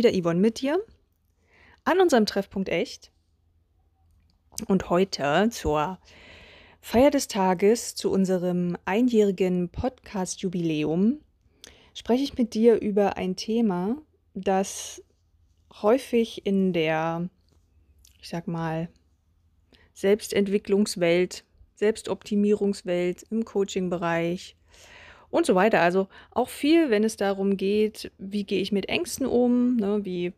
wieder Yvonne mit dir an unserem Treffpunkt Echt. Und heute zur Feier des Tages, zu unserem einjährigen Podcast-Jubiläum, spreche ich mit dir über ein Thema, das häufig in der, ich sag mal, Selbstentwicklungswelt, Selbstoptimierungswelt, im Coaching-Bereich, und so weiter. Also auch viel, wenn es darum geht, wie gehe ich mit Ängsten um, ne, wie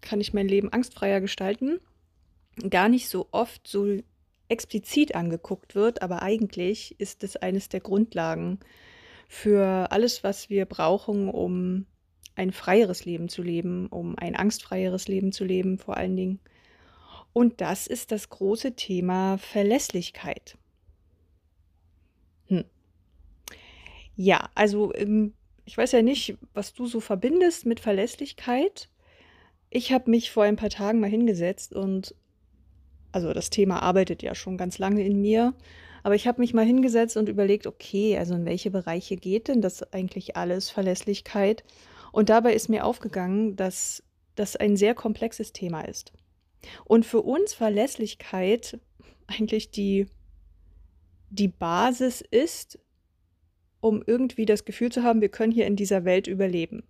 kann ich mein Leben angstfreier gestalten, gar nicht so oft so explizit angeguckt wird, aber eigentlich ist es eines der Grundlagen für alles, was wir brauchen, um ein freieres Leben zu leben, um ein angstfreieres Leben zu leben vor allen Dingen. Und das ist das große Thema Verlässlichkeit. Hm. Ja, also ähm, ich weiß ja nicht, was du so verbindest mit Verlässlichkeit. Ich habe mich vor ein paar Tagen mal hingesetzt und also das Thema arbeitet ja schon ganz lange in mir, aber ich habe mich mal hingesetzt und überlegt, okay, also in welche Bereiche geht denn das eigentlich alles, Verlässlichkeit? Und dabei ist mir aufgegangen, dass das ein sehr komplexes Thema ist. Und für uns Verlässlichkeit eigentlich die, die Basis ist, um irgendwie das Gefühl zu haben, wir können hier in dieser Welt überleben.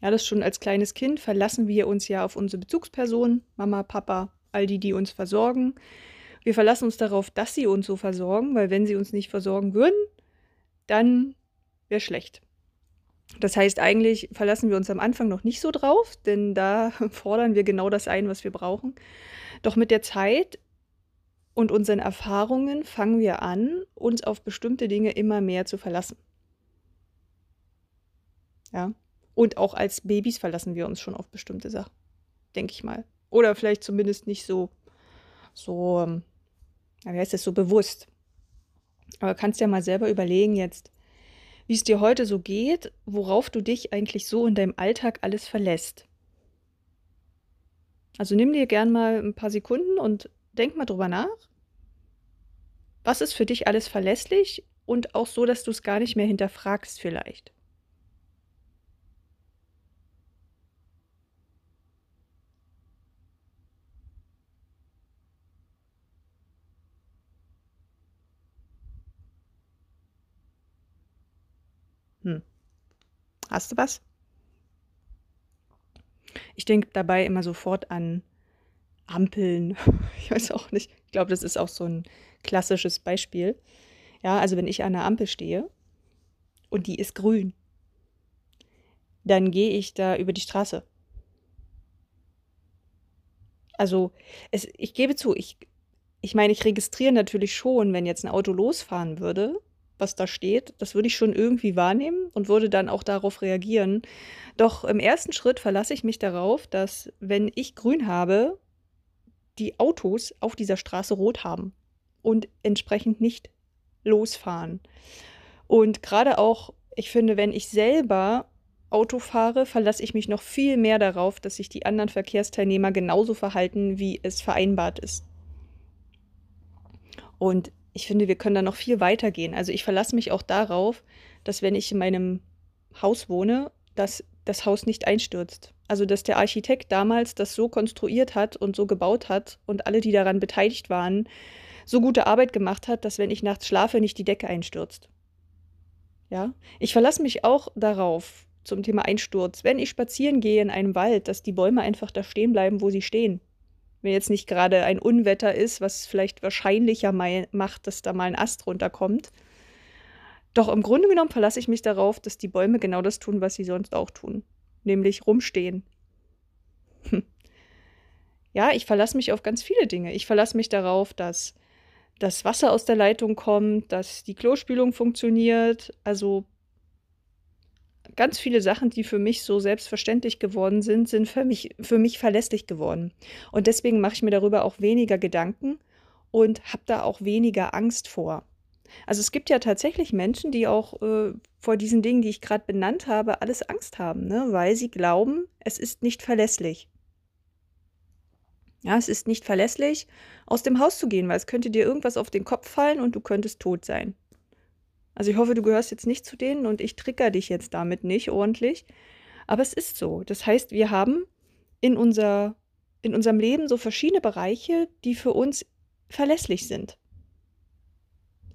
Ja, das schon als kleines Kind verlassen wir uns ja auf unsere Bezugspersonen, Mama, Papa, all die, die uns versorgen. Wir verlassen uns darauf, dass sie uns so versorgen, weil wenn sie uns nicht versorgen würden, dann wäre schlecht. Das heißt, eigentlich verlassen wir uns am Anfang noch nicht so drauf, denn da fordern wir genau das ein, was wir brauchen. Doch mit der Zeit und unseren Erfahrungen fangen wir an, uns auf bestimmte Dinge immer mehr zu verlassen. Ja. Und auch als Babys verlassen wir uns schon auf bestimmte Sachen, denke ich mal. Oder vielleicht zumindest nicht so, so, ähm, wie heißt das, so bewusst. Aber kannst ja mal selber überlegen jetzt, wie es dir heute so geht, worauf du dich eigentlich so in deinem Alltag alles verlässt. Also nimm dir gern mal ein paar Sekunden und denk mal drüber nach. Was ist für dich alles verlässlich und auch so, dass du es gar nicht mehr hinterfragst vielleicht? Hm. Hast du was? Ich denke dabei immer sofort an Ampeln. Ich weiß auch nicht. Ich glaube, das ist auch so ein klassisches Beispiel. Ja, also wenn ich an der Ampel stehe und die ist grün, dann gehe ich da über die Straße. Also, es, ich gebe zu, ich, ich meine, ich registriere natürlich schon, wenn jetzt ein Auto losfahren würde, was da steht. Das würde ich schon irgendwie wahrnehmen und würde dann auch darauf reagieren. Doch im ersten Schritt verlasse ich mich darauf, dass, wenn ich grün habe, die Autos auf dieser Straße rot haben und entsprechend nicht losfahren. Und gerade auch, ich finde, wenn ich selber Auto fahre, verlasse ich mich noch viel mehr darauf, dass sich die anderen Verkehrsteilnehmer genauso verhalten, wie es vereinbart ist. Und ich finde, wir können da noch viel weiter gehen. Also ich verlasse mich auch darauf, dass wenn ich in meinem Haus wohne, dass das Haus nicht einstürzt. Also dass der Architekt damals das so konstruiert hat und so gebaut hat und alle, die daran beteiligt waren, so gute Arbeit gemacht hat, dass wenn ich nachts schlafe, nicht die Decke einstürzt. Ja, ich verlasse mich auch darauf zum Thema Einsturz, wenn ich spazieren gehe in einem Wald, dass die Bäume einfach da stehen bleiben, wo sie stehen. Wenn jetzt nicht gerade ein Unwetter ist, was vielleicht wahrscheinlicher macht, dass da mal ein Ast runterkommt. Doch im Grunde genommen verlasse ich mich darauf, dass die Bäume genau das tun, was sie sonst auch tun, nämlich rumstehen. Hm. Ja, ich verlasse mich auf ganz viele Dinge. Ich verlasse mich darauf, dass das Wasser aus der Leitung kommt, dass die Klospülung funktioniert. Also ganz viele Sachen, die für mich so selbstverständlich geworden sind, sind für mich, für mich verlässlich geworden. Und deswegen mache ich mir darüber auch weniger Gedanken und habe da auch weniger Angst vor. Also es gibt ja tatsächlich Menschen, die auch äh, vor diesen Dingen, die ich gerade benannt habe, alles Angst haben, ne? weil sie glauben, es ist nicht verlässlich. Ja, es ist nicht verlässlich, aus dem Haus zu gehen, weil es könnte dir irgendwas auf den Kopf fallen und du könntest tot sein. Also ich hoffe, du gehörst jetzt nicht zu denen und ich trigger dich jetzt damit nicht ordentlich. Aber es ist so. Das heißt, wir haben in, unser, in unserem Leben so verschiedene Bereiche, die für uns verlässlich sind.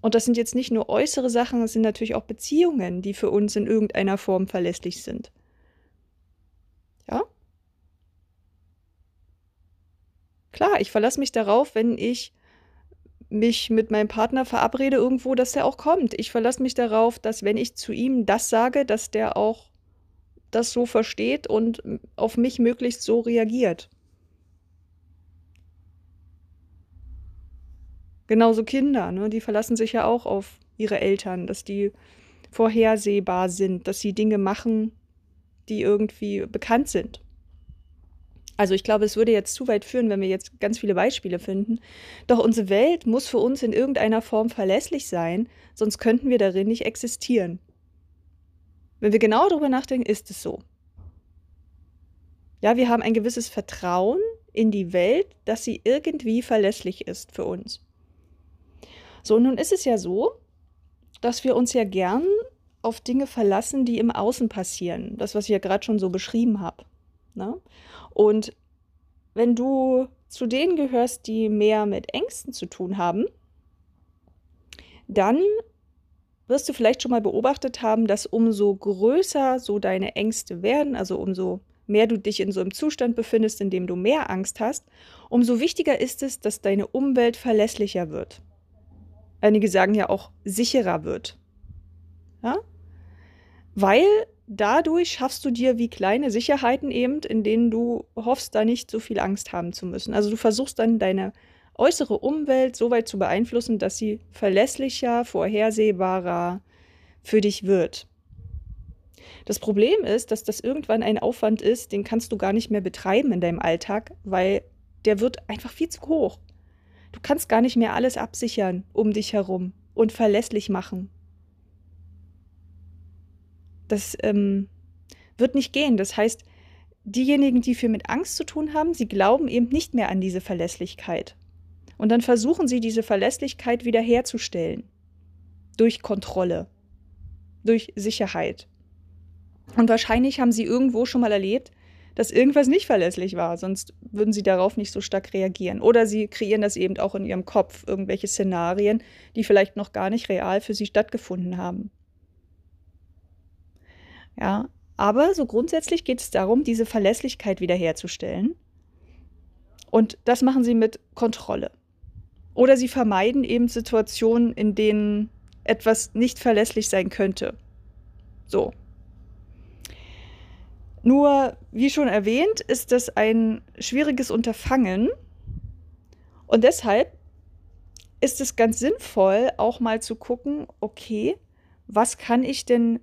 Und das sind jetzt nicht nur äußere Sachen, es sind natürlich auch Beziehungen, die für uns in irgendeiner Form verlässlich sind. Ja? Klar, ich verlasse mich darauf, wenn ich mich mit meinem Partner verabrede irgendwo, dass der auch kommt. Ich verlasse mich darauf, dass wenn ich zu ihm das sage, dass der auch das so versteht und auf mich möglichst so reagiert. Genauso Kinder, ne? Die verlassen sich ja auch auf ihre Eltern, dass die vorhersehbar sind, dass sie Dinge machen, die irgendwie bekannt sind. Also ich glaube, es würde jetzt zu weit führen, wenn wir jetzt ganz viele Beispiele finden. Doch unsere Welt muss für uns in irgendeiner Form verlässlich sein, sonst könnten wir darin nicht existieren. Wenn wir genau darüber nachdenken, ist es so. Ja, wir haben ein gewisses Vertrauen in die Welt, dass sie irgendwie verlässlich ist für uns. So, nun ist es ja so, dass wir uns ja gern auf Dinge verlassen, die im Außen passieren. Das, was ich ja gerade schon so beschrieben habe. Ne? Und wenn du zu denen gehörst, die mehr mit Ängsten zu tun haben, dann wirst du vielleicht schon mal beobachtet haben, dass umso größer so deine Ängste werden, also umso mehr du dich in so einem Zustand befindest, in dem du mehr Angst hast, umso wichtiger ist es, dass deine Umwelt verlässlicher wird. Einige sagen ja auch sicherer wird. Ja? Weil dadurch schaffst du dir wie kleine Sicherheiten eben, in denen du hoffst, da nicht so viel Angst haben zu müssen. Also du versuchst dann deine äußere Umwelt so weit zu beeinflussen, dass sie verlässlicher, vorhersehbarer für dich wird. Das Problem ist, dass das irgendwann ein Aufwand ist, den kannst du gar nicht mehr betreiben in deinem Alltag, weil der wird einfach viel zu hoch. Du kannst gar nicht mehr alles absichern um dich herum und verlässlich machen das ähm, wird nicht gehen. Das heißt, diejenigen, die viel mit Angst zu tun haben, sie glauben eben nicht mehr an diese Verlässlichkeit. Und dann versuchen sie, diese Verlässlichkeit wiederherzustellen. Durch Kontrolle, durch Sicherheit. Und wahrscheinlich haben sie irgendwo schon mal erlebt, dass irgendwas nicht verlässlich war, sonst würden sie darauf nicht so stark reagieren. Oder sie kreieren das eben auch in ihrem Kopf, irgendwelche Szenarien, die vielleicht noch gar nicht real für sie stattgefunden haben. Ja, aber so grundsätzlich geht es darum, diese Verlässlichkeit wiederherzustellen. Und das machen sie mit Kontrolle. Oder sie vermeiden eben Situationen, in denen etwas nicht verlässlich sein könnte. So. Nur, wie schon erwähnt, ist das ein schwieriges Unterfangen. Und deshalb ist es ganz sinnvoll, auch mal zu gucken, okay, was kann ich denn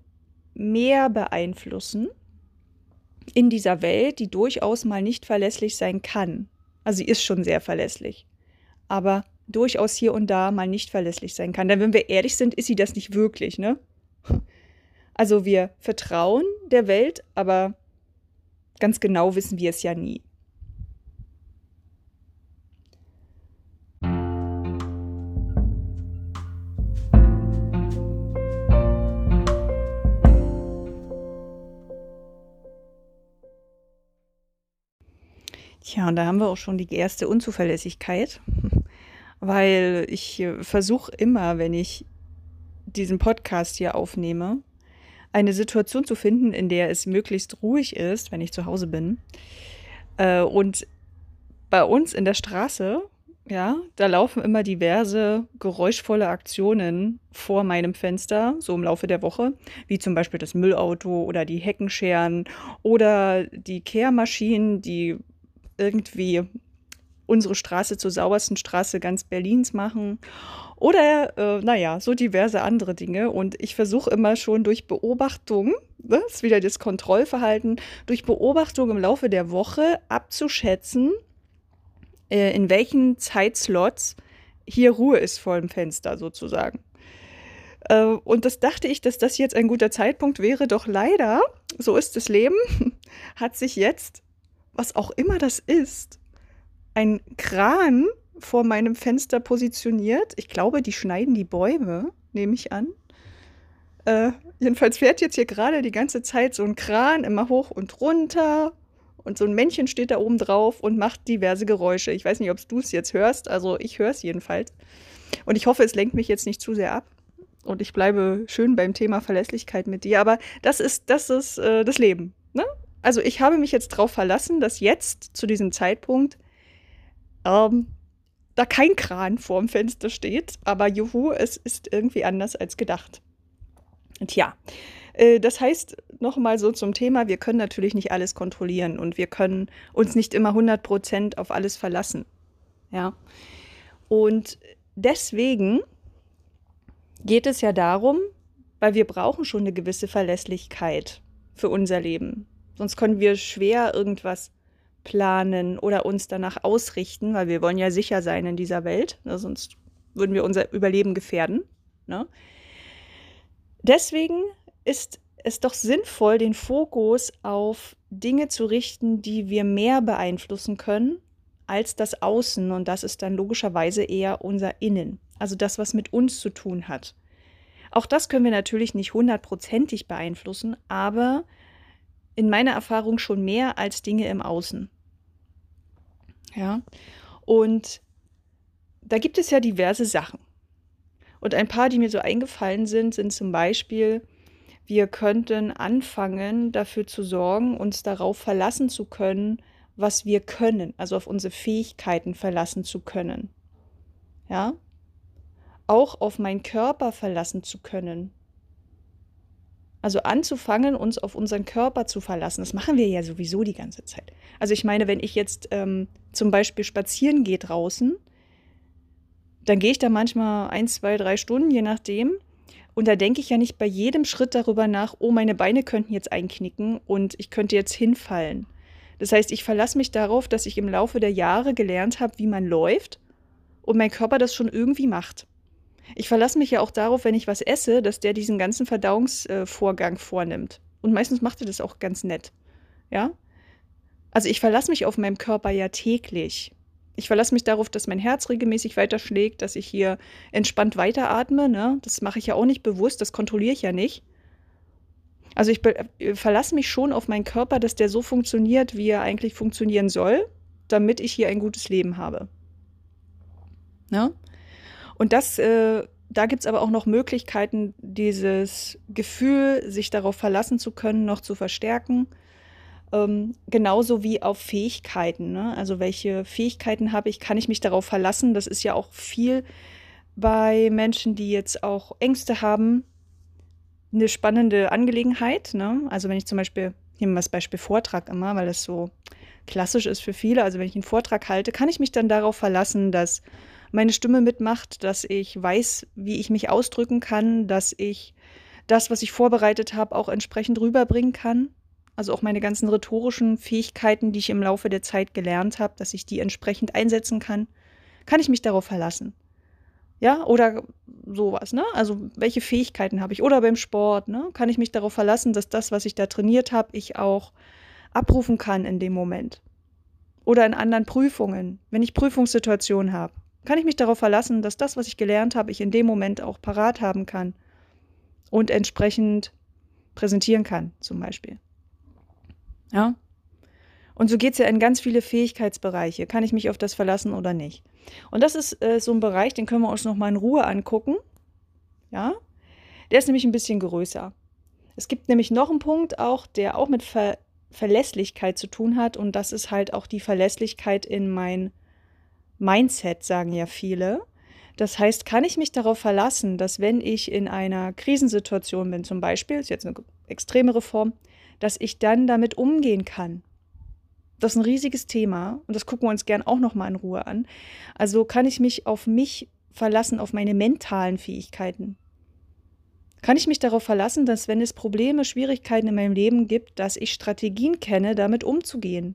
mehr beeinflussen in dieser Welt, die durchaus mal nicht verlässlich sein kann. Also sie ist schon sehr verlässlich, aber durchaus hier und da mal nicht verlässlich sein kann. Denn wenn wir ehrlich sind, ist sie das nicht wirklich, ne? Also wir vertrauen der Welt, aber ganz genau wissen wir es ja nie. Tja, und da haben wir auch schon die erste Unzuverlässigkeit, weil ich äh, versuche immer, wenn ich diesen Podcast hier aufnehme, eine Situation zu finden, in der es möglichst ruhig ist, wenn ich zu Hause bin. Äh, und bei uns in der Straße, ja, da laufen immer diverse geräuschvolle Aktionen vor meinem Fenster, so im Laufe der Woche, wie zum Beispiel das Müllauto oder die Heckenscheren oder die Kehrmaschinen, die irgendwie unsere Straße zur saubersten Straße ganz Berlins machen. Oder, äh, naja, so diverse andere Dinge. Und ich versuche immer schon durch Beobachtung, das ne, ist wieder das Kontrollverhalten, durch Beobachtung im Laufe der Woche abzuschätzen, äh, in welchen Zeitslots hier Ruhe ist vor dem Fenster sozusagen. Äh, und das dachte ich, dass das jetzt ein guter Zeitpunkt wäre. Doch leider, so ist das Leben, hat sich jetzt was auch immer das ist, ein Kran vor meinem Fenster positioniert. Ich glaube, die schneiden die Bäume, nehme ich an. Äh, jedenfalls fährt jetzt hier gerade die ganze Zeit so ein Kran immer hoch und runter. Und so ein Männchen steht da oben drauf und macht diverse Geräusche. Ich weiß nicht, ob du es jetzt hörst. Also ich höre es jedenfalls. Und ich hoffe, es lenkt mich jetzt nicht zu sehr ab. Und ich bleibe schön beim Thema Verlässlichkeit mit dir. Aber das ist, das ist äh, das Leben. Ne? Also ich habe mich jetzt darauf verlassen, dass jetzt zu diesem Zeitpunkt ähm, da kein Kran vorm Fenster steht. Aber juhu, es ist irgendwie anders als gedacht. Tja, äh, das heißt nochmal so zum Thema, wir können natürlich nicht alles kontrollieren und wir können uns nicht immer 100% auf alles verlassen. Ja. Und deswegen geht es ja darum, weil wir brauchen schon eine gewisse Verlässlichkeit für unser Leben. Sonst können wir schwer irgendwas planen oder uns danach ausrichten, weil wir wollen ja sicher sein in dieser Welt, ne? sonst würden wir unser Überleben gefährden. Ne? Deswegen ist es doch sinnvoll, den Fokus auf Dinge zu richten, die wir mehr beeinflussen können als das Außen. Und das ist dann logischerweise eher unser Innen, also das, was mit uns zu tun hat. Auch das können wir natürlich nicht hundertprozentig beeinflussen, aber in meiner Erfahrung schon mehr als Dinge im Außen. Ja, und da gibt es ja diverse Sachen. Und ein paar, die mir so eingefallen sind, sind zum Beispiel, wir könnten anfangen, dafür zu sorgen, uns darauf verlassen zu können, was wir können, also auf unsere Fähigkeiten verlassen zu können. Ja? Auch auf meinen Körper verlassen zu können. Also anzufangen, uns auf unseren Körper zu verlassen. Das machen wir ja sowieso die ganze Zeit. Also ich meine, wenn ich jetzt ähm, zum Beispiel spazieren gehe draußen, dann gehe ich da manchmal ein, zwei, drei Stunden, je nachdem. Und da denke ich ja nicht bei jedem Schritt darüber nach, oh, meine Beine könnten jetzt einknicken und ich könnte jetzt hinfallen. Das heißt, ich verlasse mich darauf, dass ich im Laufe der Jahre gelernt habe, wie man läuft und mein Körper das schon irgendwie macht. Ich verlasse mich ja auch darauf, wenn ich was esse, dass der diesen ganzen Verdauungsvorgang vornimmt. Und meistens macht er das auch ganz nett. Ja? Also ich verlasse mich auf meinem Körper ja täglich. Ich verlasse mich darauf, dass mein Herz regelmäßig weiterschlägt, dass ich hier entspannt weiteratme. Ne? Das mache ich ja auch nicht bewusst, das kontrolliere ich ja nicht. Also ich äh, verlasse mich schon auf meinen Körper, dass der so funktioniert, wie er eigentlich funktionieren soll, damit ich hier ein gutes Leben habe. Ne? Und das, äh, da gibt es aber auch noch Möglichkeiten, dieses Gefühl, sich darauf verlassen zu können, noch zu verstärken. Ähm, genauso wie auf Fähigkeiten. Ne? Also welche Fähigkeiten habe ich? Kann ich mich darauf verlassen? Das ist ja auch viel bei Menschen, die jetzt auch Ängste haben, eine spannende Angelegenheit. Ne? Also wenn ich zum Beispiel, nehmen wir das Beispiel Vortrag immer, weil das so klassisch ist für viele. Also wenn ich einen Vortrag halte, kann ich mich dann darauf verlassen, dass meine Stimme mitmacht, dass ich weiß, wie ich mich ausdrücken kann, dass ich das, was ich vorbereitet habe, auch entsprechend rüberbringen kann also auch meine ganzen rhetorischen Fähigkeiten, die ich im Laufe der Zeit gelernt habe, dass ich die entsprechend einsetzen kann, kann ich mich darauf verlassen. Ja, oder sowas, ne? Also welche Fähigkeiten habe ich? Oder beim Sport, ne? Kann ich mich darauf verlassen, dass das, was ich da trainiert habe, ich auch abrufen kann in dem Moment? Oder in anderen Prüfungen, wenn ich Prüfungssituationen habe, kann ich mich darauf verlassen, dass das, was ich gelernt habe, ich in dem Moment auch parat haben kann und entsprechend präsentieren kann, zum Beispiel. Ja? Und so geht es ja in ganz viele Fähigkeitsbereiche. Kann ich mich auf das verlassen oder nicht? Und das ist äh, so ein Bereich, den können wir uns noch mal in Ruhe angucken. Ja? Der ist nämlich ein bisschen größer. Es gibt nämlich noch einen Punkt auch, der auch mit Ver Verlässlichkeit zu tun hat. Und das ist halt auch die Verlässlichkeit in mein Mindset, sagen ja viele. Das heißt, kann ich mich darauf verlassen, dass wenn ich in einer Krisensituation bin, zum Beispiel, ist jetzt eine extremere Form, dass ich dann damit umgehen kann. Das ist ein riesiges Thema und das gucken wir uns gern auch noch mal in Ruhe an. Also kann ich mich auf mich verlassen, auf meine mentalen Fähigkeiten. Kann ich mich darauf verlassen, dass wenn es Probleme, Schwierigkeiten in meinem Leben gibt, dass ich Strategien kenne, damit umzugehen?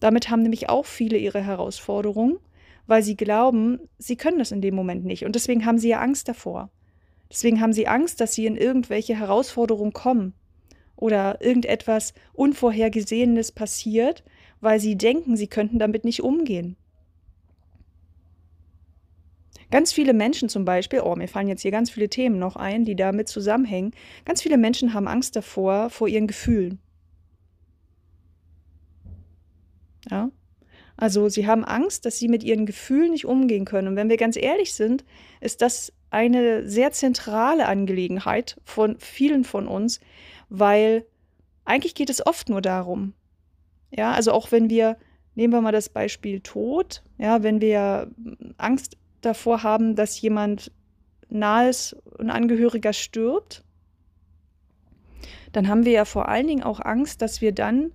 Damit haben nämlich auch viele ihre Herausforderungen, weil sie glauben, sie können das in dem Moment nicht. Und deswegen haben sie ja Angst davor. Deswegen haben sie Angst, dass sie in irgendwelche Herausforderungen kommen oder irgendetwas Unvorhergesehenes passiert, weil sie denken, sie könnten damit nicht umgehen. Ganz viele Menschen zum Beispiel, oh, mir fallen jetzt hier ganz viele Themen noch ein, die damit zusammenhängen. Ganz viele Menschen haben Angst davor, vor ihren Gefühlen. Ja. Also sie haben Angst, dass sie mit ihren Gefühlen nicht umgehen können. Und wenn wir ganz ehrlich sind, ist das eine sehr zentrale Angelegenheit von vielen von uns, weil eigentlich geht es oft nur darum. Ja, also auch wenn wir, nehmen wir mal das Beispiel Tod, ja, wenn wir Angst davor haben, dass jemand nahes, ein Angehöriger stirbt, dann haben wir ja vor allen Dingen auch Angst, dass wir dann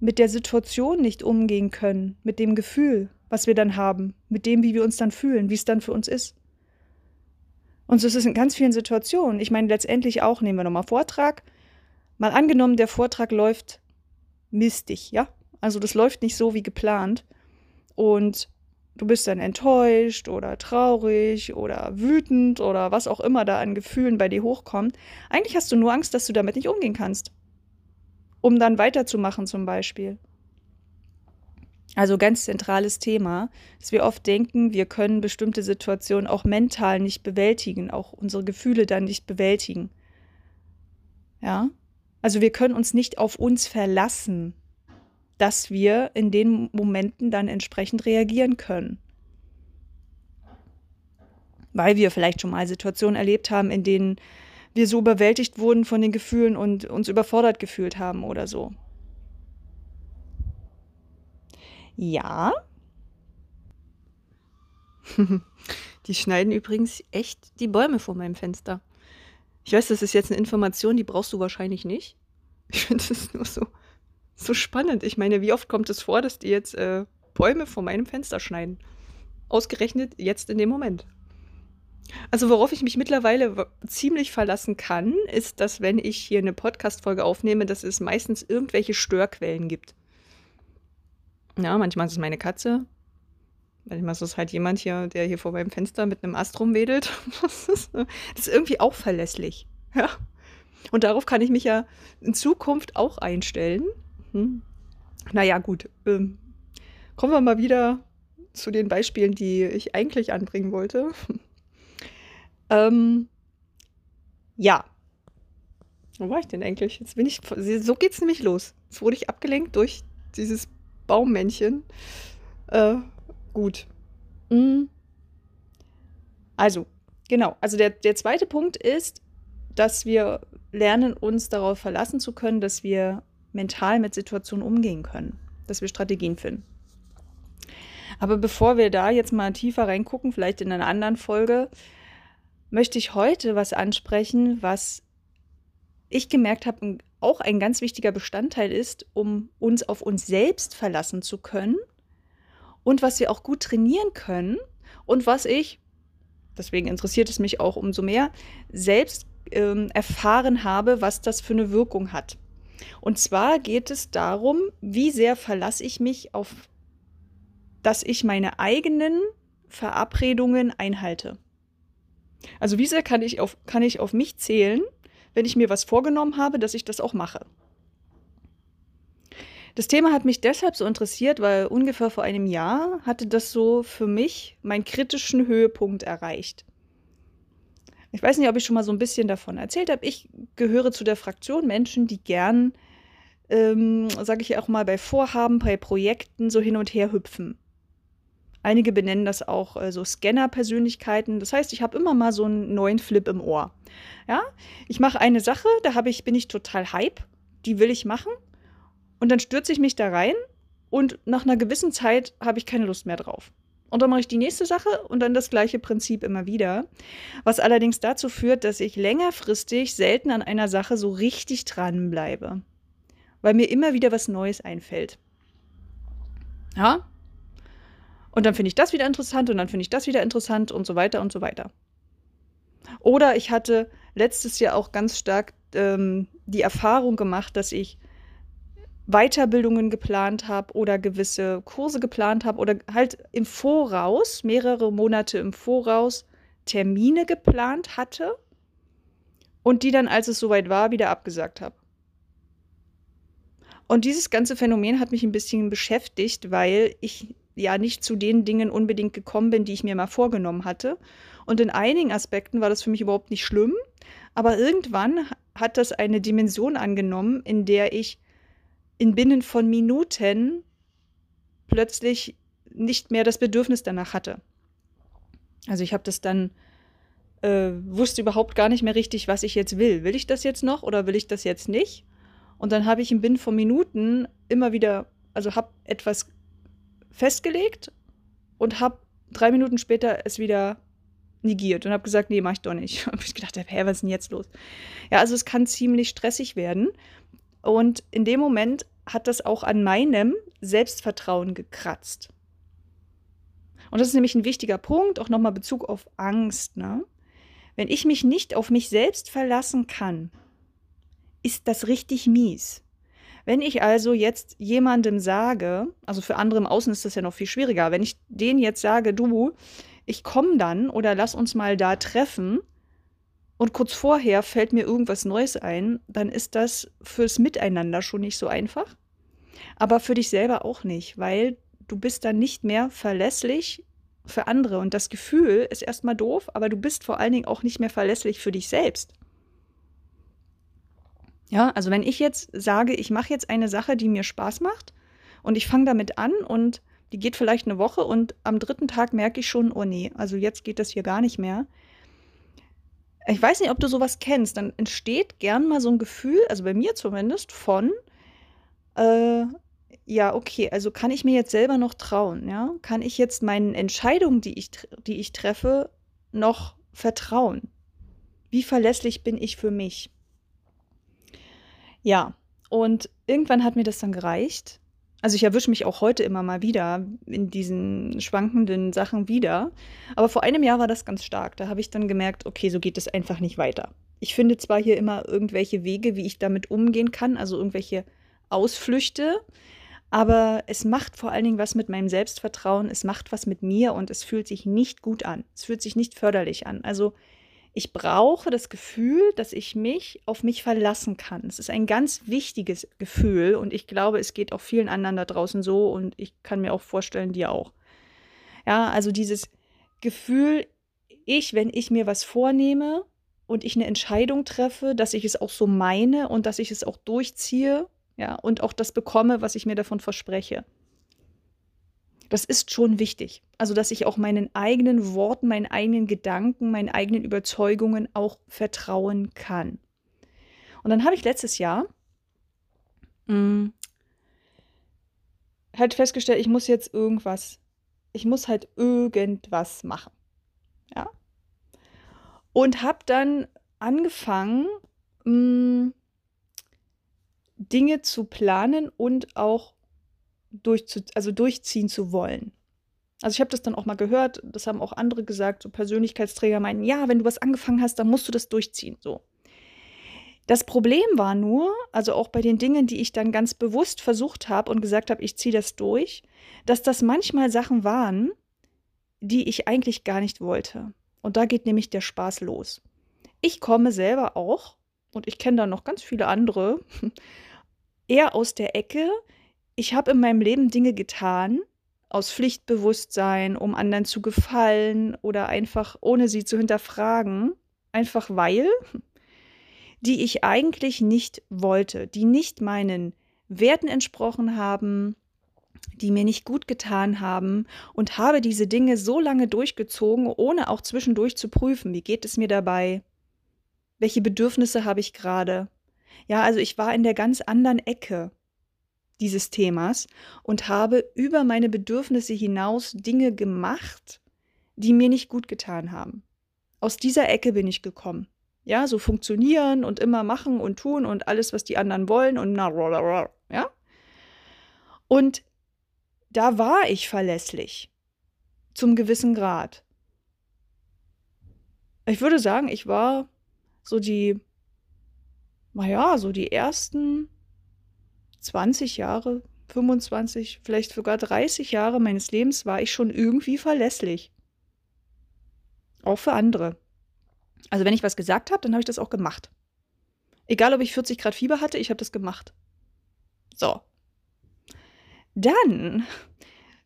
mit der Situation nicht umgehen können, mit dem Gefühl, was wir dann haben, mit dem, wie wir uns dann fühlen, wie es dann für uns ist. Und so ist es in ganz vielen Situationen. Ich meine, letztendlich auch, nehmen wir nochmal Vortrag. Mal angenommen, der Vortrag läuft mistig, ja? Also das läuft nicht so wie geplant. Und du bist dann enttäuscht oder traurig oder wütend oder was auch immer da an Gefühlen bei dir hochkommt. Eigentlich hast du nur Angst, dass du damit nicht umgehen kannst um dann weiterzumachen zum Beispiel. Also ganz zentrales Thema, dass wir oft denken, wir können bestimmte Situationen auch mental nicht bewältigen, auch unsere Gefühle dann nicht bewältigen. Ja? Also wir können uns nicht auf uns verlassen, dass wir in den Momenten dann entsprechend reagieren können. Weil wir vielleicht schon mal Situationen erlebt haben, in denen wir so überwältigt wurden von den Gefühlen und uns überfordert gefühlt haben oder so. Ja. die schneiden übrigens echt die Bäume vor meinem Fenster. Ich weiß, das ist jetzt eine Information, die brauchst du wahrscheinlich nicht. Ich finde es nur so, so spannend. Ich meine, wie oft kommt es vor, dass die jetzt äh, Bäume vor meinem Fenster schneiden? Ausgerechnet jetzt in dem Moment. Also worauf ich mich mittlerweile ziemlich verlassen kann, ist, dass wenn ich hier eine Podcast-Folge aufnehme, dass es meistens irgendwelche Störquellen gibt. Ja, manchmal ist es meine Katze. Manchmal ist es halt jemand hier, der hier vor meinem Fenster mit einem Ast rumwedelt. Das ist, das ist irgendwie auch verlässlich. Ja. Und darauf kann ich mich ja in Zukunft auch einstellen. Hm. Naja, gut. Ähm, kommen wir mal wieder zu den Beispielen, die ich eigentlich anbringen wollte. Ähm, ja. Wo war ich denn eigentlich? Jetzt bin ich. So geht's nämlich los. Jetzt wurde ich abgelenkt durch dieses Baummännchen. Äh, gut. Mhm. Also, genau. Also der, der zweite Punkt ist, dass wir lernen, uns darauf verlassen zu können, dass wir mental mit Situationen umgehen können, dass wir Strategien finden. Aber bevor wir da jetzt mal tiefer reingucken, vielleicht in einer anderen Folge, möchte ich heute was ansprechen, was ich gemerkt habe, auch ein ganz wichtiger Bestandteil ist, um uns auf uns selbst verlassen zu können und was wir auch gut trainieren können und was ich, deswegen interessiert es mich auch umso mehr, selbst ähm, erfahren habe, was das für eine Wirkung hat. Und zwar geht es darum, wie sehr verlasse ich mich auf, dass ich meine eigenen Verabredungen einhalte. Also wie sehr kann ich auf, kann ich auf mich zählen, wenn ich mir was vorgenommen habe, dass ich das auch mache? Das Thema hat mich deshalb so interessiert, weil ungefähr vor einem Jahr hatte das so für mich meinen kritischen Höhepunkt erreicht. Ich weiß nicht, ob ich schon mal so ein bisschen davon erzählt habe. Ich gehöre zu der Fraktion Menschen, die gern, ähm, sage ich auch mal, bei Vorhaben, bei Projekten so hin und her hüpfen. Einige benennen das auch äh, so Scanner-Persönlichkeiten. Das heißt, ich habe immer mal so einen neuen Flip im Ohr. Ja, ich mache eine Sache, da habe ich, bin ich total hype, die will ich machen. Und dann stürze ich mich da rein und nach einer gewissen Zeit habe ich keine Lust mehr drauf. Und dann mache ich die nächste Sache und dann das gleiche Prinzip immer wieder. Was allerdings dazu führt, dass ich längerfristig selten an einer Sache so richtig dranbleibe. Weil mir immer wieder was Neues einfällt. Ja, und dann finde ich das wieder interessant und dann finde ich das wieder interessant und so weiter und so weiter. Oder ich hatte letztes Jahr auch ganz stark ähm, die Erfahrung gemacht, dass ich Weiterbildungen geplant habe oder gewisse Kurse geplant habe oder halt im Voraus, mehrere Monate im Voraus, Termine geplant hatte und die dann, als es soweit war, wieder abgesagt habe. Und dieses ganze Phänomen hat mich ein bisschen beschäftigt, weil ich ja nicht zu den Dingen unbedingt gekommen bin, die ich mir mal vorgenommen hatte. Und in einigen Aspekten war das für mich überhaupt nicht schlimm. Aber irgendwann hat das eine Dimension angenommen, in der ich in binnen von Minuten plötzlich nicht mehr das Bedürfnis danach hatte. Also ich habe das dann, äh, wusste überhaupt gar nicht mehr richtig, was ich jetzt will. Will ich das jetzt noch oder will ich das jetzt nicht? Und dann habe ich im Binnen von Minuten immer wieder, also habe etwas festgelegt und habe drei Minuten später es wieder negiert und habe gesagt, nee, mach ich doch nicht. habe ich gedacht, hä, was ist denn jetzt los? Ja, also es kann ziemlich stressig werden. Und in dem Moment hat das auch an meinem Selbstvertrauen gekratzt. Und das ist nämlich ein wichtiger Punkt, auch nochmal Bezug auf Angst. Ne? Wenn ich mich nicht auf mich selbst verlassen kann, ist das richtig mies. Wenn ich also jetzt jemandem sage, also für andere im Außen ist das ja noch viel schwieriger, wenn ich denen jetzt sage, du, ich komme dann oder lass uns mal da treffen und kurz vorher fällt mir irgendwas Neues ein, dann ist das fürs Miteinander schon nicht so einfach, aber für dich selber auch nicht, weil du bist dann nicht mehr verlässlich für andere und das Gefühl ist erstmal doof, aber du bist vor allen Dingen auch nicht mehr verlässlich für dich selbst. Ja, also wenn ich jetzt sage, ich mache jetzt eine Sache, die mir Spaß macht und ich fange damit an und die geht vielleicht eine Woche und am dritten Tag merke ich schon, oh nee, also jetzt geht das hier gar nicht mehr. Ich weiß nicht, ob du sowas kennst. Dann entsteht gern mal so ein Gefühl, also bei mir zumindest, von, äh, ja, okay, also kann ich mir jetzt selber noch trauen, ja? Kann ich jetzt meinen Entscheidungen, die ich, die ich treffe, noch vertrauen? Wie verlässlich bin ich für mich? Ja, und irgendwann hat mir das dann gereicht. Also ich erwische mich auch heute immer mal wieder in diesen schwankenden Sachen wieder. Aber vor einem Jahr war das ganz stark. Da habe ich dann gemerkt, okay, so geht es einfach nicht weiter. Ich finde zwar hier immer irgendwelche Wege, wie ich damit umgehen kann, also irgendwelche Ausflüchte, aber es macht vor allen Dingen was mit meinem Selbstvertrauen, es macht was mit mir und es fühlt sich nicht gut an. Es fühlt sich nicht förderlich an. Also ich brauche das Gefühl, dass ich mich auf mich verlassen kann. Es ist ein ganz wichtiges Gefühl und ich glaube, es geht auch vielen anderen da draußen so und ich kann mir auch vorstellen, dir auch. Ja, also dieses Gefühl, ich, wenn ich mir was vornehme und ich eine Entscheidung treffe, dass ich es auch so meine und dass ich es auch durchziehe, ja, und auch das bekomme, was ich mir davon verspreche. Das ist schon wichtig. Also, dass ich auch meinen eigenen Worten, meinen eigenen Gedanken, meinen eigenen Überzeugungen auch vertrauen kann. Und dann habe ich letztes Jahr mh, hm, halt festgestellt, ich muss jetzt irgendwas, ich muss halt irgendwas machen. Ja. Und habe dann angefangen, mh, hm, Dinge zu planen und auch durchzu, also durchziehen zu wollen. Also ich habe das dann auch mal gehört, das haben auch andere gesagt, so Persönlichkeitsträger meinen, ja, wenn du was angefangen hast, dann musst du das durchziehen. So. Das Problem war nur, also auch bei den Dingen, die ich dann ganz bewusst versucht habe und gesagt habe, ich ziehe das durch, dass das manchmal Sachen waren, die ich eigentlich gar nicht wollte. Und da geht nämlich der Spaß los. Ich komme selber auch, und ich kenne da noch ganz viele andere, eher aus der Ecke, ich habe in meinem Leben Dinge getan, aus Pflichtbewusstsein, um anderen zu gefallen oder einfach ohne sie zu hinterfragen, einfach weil, die ich eigentlich nicht wollte, die nicht meinen Werten entsprochen haben, die mir nicht gut getan haben und habe diese Dinge so lange durchgezogen, ohne auch zwischendurch zu prüfen, wie geht es mir dabei, welche Bedürfnisse habe ich gerade. Ja, also ich war in der ganz anderen Ecke dieses Themas und habe über meine Bedürfnisse hinaus Dinge gemacht, die mir nicht gut getan haben. Aus dieser Ecke bin ich gekommen. Ja, so funktionieren und immer machen und tun und alles, was die anderen wollen und na, ja. Und da war ich verlässlich. Zum gewissen Grad. Ich würde sagen, ich war so die, naja, so die ersten 20 Jahre, 25, vielleicht sogar 30 Jahre meines Lebens war ich schon irgendwie verlässlich. Auch für andere. Also wenn ich was gesagt habe, dann habe ich das auch gemacht. Egal, ob ich 40 Grad Fieber hatte, ich habe das gemacht. So. Dann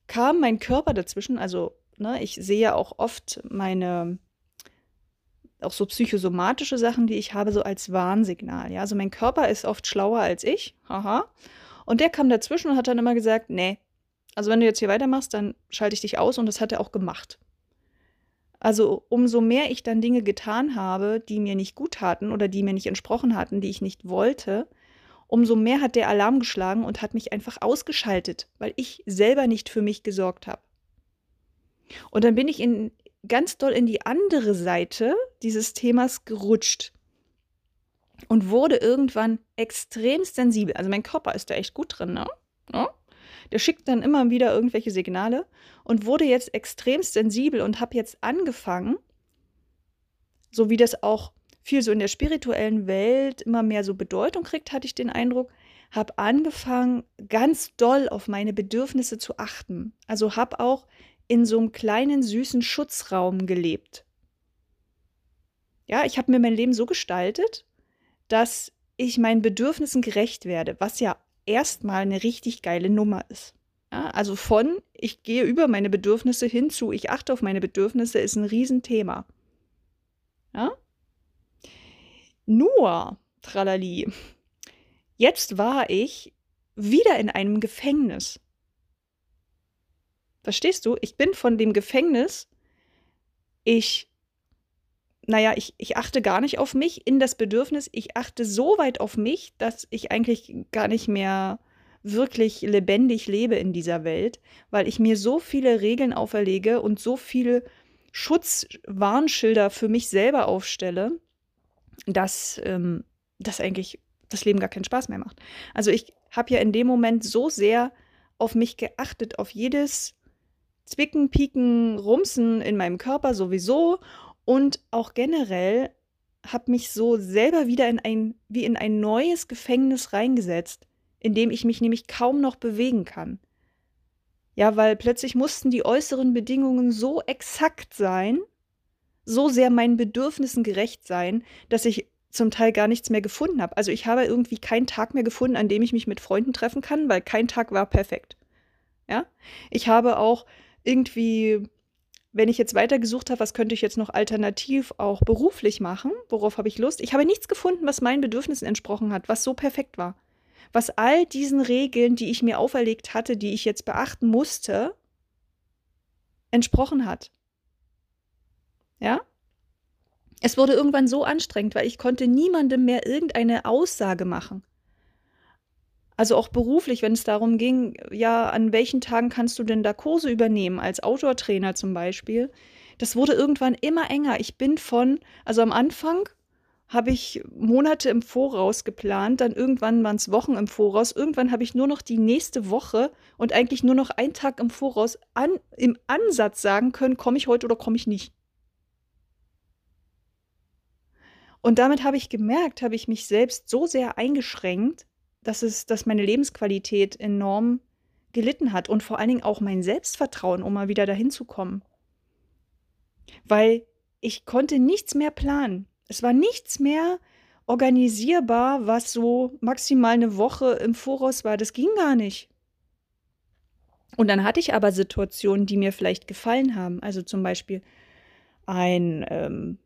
kam mein Körper dazwischen. Also, ne, ich sehe ja auch oft meine, auch so psychosomatische Sachen, die ich habe, so als Warnsignal. Ja, also mein Körper ist oft schlauer als ich. Haha. Und der kam dazwischen und hat dann immer gesagt, nee, also wenn du jetzt hier weitermachst, dann schalte ich dich aus und das hat er auch gemacht. Also umso mehr ich dann Dinge getan habe, die mir nicht gut taten oder die mir nicht entsprochen hatten, die ich nicht wollte, umso mehr hat der Alarm geschlagen und hat mich einfach ausgeschaltet, weil ich selber nicht für mich gesorgt habe. Und dann bin ich in, ganz doll in die andere Seite dieses Themas gerutscht und wurde irgendwann extrem sensibel. Also mein Körper ist da echt gut drin, ne? Ja? Der schickt dann immer wieder irgendwelche Signale und wurde jetzt extrem sensibel und habe jetzt angefangen, so wie das auch viel so in der spirituellen Welt immer mehr so Bedeutung kriegt, hatte ich den Eindruck, habe angefangen, ganz doll auf meine Bedürfnisse zu achten. Also habe auch in so einem kleinen, süßen Schutzraum gelebt. Ja, ich habe mir mein Leben so gestaltet, dass ich meinen Bedürfnissen gerecht werde, was ja erstmal eine richtig geile Nummer ist. Ja, also von ich gehe über meine Bedürfnisse hin zu ich achte auf meine Bedürfnisse ist ein Riesenthema. Ja? Nur, tralali, jetzt war ich wieder in einem Gefängnis. Verstehst du? Ich bin von dem Gefängnis, ich naja, ich, ich achte gar nicht auf mich in das Bedürfnis, ich achte so weit auf mich, dass ich eigentlich gar nicht mehr wirklich lebendig lebe in dieser Welt, weil ich mir so viele Regeln auferlege und so viele Schutzwarnschilder für mich selber aufstelle, dass ähm, das eigentlich das Leben gar keinen Spaß mehr macht. Also ich habe ja in dem Moment so sehr auf mich geachtet, auf jedes Zwicken, Pieken, Rumsen in meinem Körper sowieso und auch generell habe mich so selber wieder in ein, wie in ein neues Gefängnis reingesetzt, in dem ich mich nämlich kaum noch bewegen kann. Ja, weil plötzlich mussten die äußeren Bedingungen so exakt sein, so sehr meinen Bedürfnissen gerecht sein, dass ich zum Teil gar nichts mehr gefunden habe. Also ich habe irgendwie keinen Tag mehr gefunden, an dem ich mich mit Freunden treffen kann, weil kein Tag war perfekt. Ja? Ich habe auch irgendwie wenn ich jetzt weitergesucht habe, was könnte ich jetzt noch alternativ auch beruflich machen, worauf habe ich Lust? Ich habe nichts gefunden, was meinen Bedürfnissen entsprochen hat, was so perfekt war. Was all diesen Regeln, die ich mir auferlegt hatte, die ich jetzt beachten musste, entsprochen hat. Ja? Es wurde irgendwann so anstrengend, weil ich konnte niemandem mehr irgendeine Aussage machen. Also auch beruflich, wenn es darum ging, ja, an welchen Tagen kannst du denn da Kurse übernehmen, als Outdoor-Trainer zum Beispiel. Das wurde irgendwann immer enger. Ich bin von, also am Anfang habe ich Monate im Voraus geplant, dann irgendwann waren es Wochen im Voraus, irgendwann habe ich nur noch die nächste Woche und eigentlich nur noch einen Tag im Voraus an, im Ansatz sagen können, komme ich heute oder komme ich nicht. Und damit habe ich gemerkt, habe ich mich selbst so sehr eingeschränkt, dass es, dass meine Lebensqualität enorm gelitten hat und vor allen Dingen auch mein Selbstvertrauen, um mal wieder dahin zu kommen. Weil ich konnte nichts mehr planen. Es war nichts mehr organisierbar, was so maximal eine Woche im Voraus war. Das ging gar nicht. Und dann hatte ich aber Situationen, die mir vielleicht gefallen haben. Also zum Beispiel ein ähm,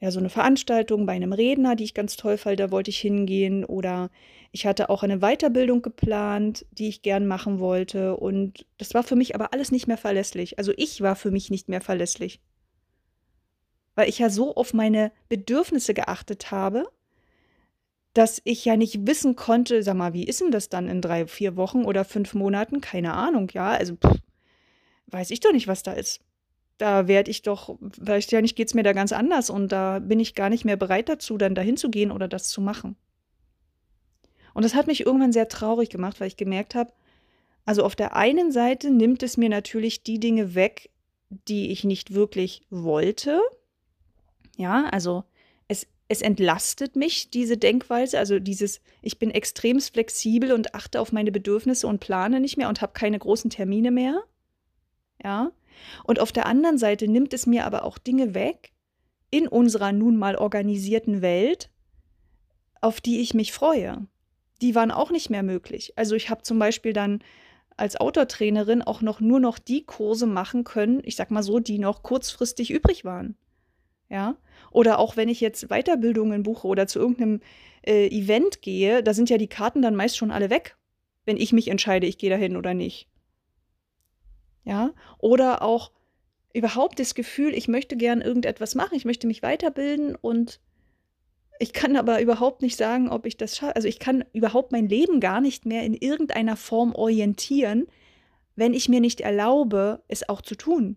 ja, so eine Veranstaltung bei einem Redner, die ich ganz toll fand, da wollte ich hingehen. Oder ich hatte auch eine Weiterbildung geplant, die ich gern machen wollte. Und das war für mich aber alles nicht mehr verlässlich. Also ich war für mich nicht mehr verlässlich. Weil ich ja so auf meine Bedürfnisse geachtet habe, dass ich ja nicht wissen konnte, sag mal, wie ist denn das dann in drei, vier Wochen oder fünf Monaten? Keine Ahnung, ja. Also pff, weiß ich doch nicht, was da ist da werde ich doch, wahrscheinlich geht es mir da ganz anders und da bin ich gar nicht mehr bereit dazu, dann dahin zu gehen oder das zu machen. Und das hat mich irgendwann sehr traurig gemacht, weil ich gemerkt habe, also auf der einen Seite nimmt es mir natürlich die Dinge weg, die ich nicht wirklich wollte. Ja, also es, es entlastet mich, diese Denkweise, also dieses, ich bin extrem flexibel und achte auf meine Bedürfnisse und plane nicht mehr und habe keine großen Termine mehr. Ja, und auf der anderen Seite nimmt es mir aber auch Dinge weg in unserer nun mal organisierten Welt, auf die ich mich freue. Die waren auch nicht mehr möglich. Also ich habe zum Beispiel dann als Outdoor-Trainerin auch noch nur noch die Kurse machen können, ich sag mal so, die noch kurzfristig übrig waren. Ja. Oder auch wenn ich jetzt Weiterbildungen buche oder zu irgendeinem äh, Event gehe, da sind ja die Karten dann meist schon alle weg, wenn ich mich entscheide, ich gehe dahin oder nicht. Ja. Oder auch überhaupt das Gefühl, ich möchte gern irgendetwas machen, ich möchte mich weiterbilden und ich kann aber überhaupt nicht sagen, ob ich das schaffe. Also ich kann überhaupt mein Leben gar nicht mehr in irgendeiner Form orientieren, wenn ich mir nicht erlaube, es auch zu tun.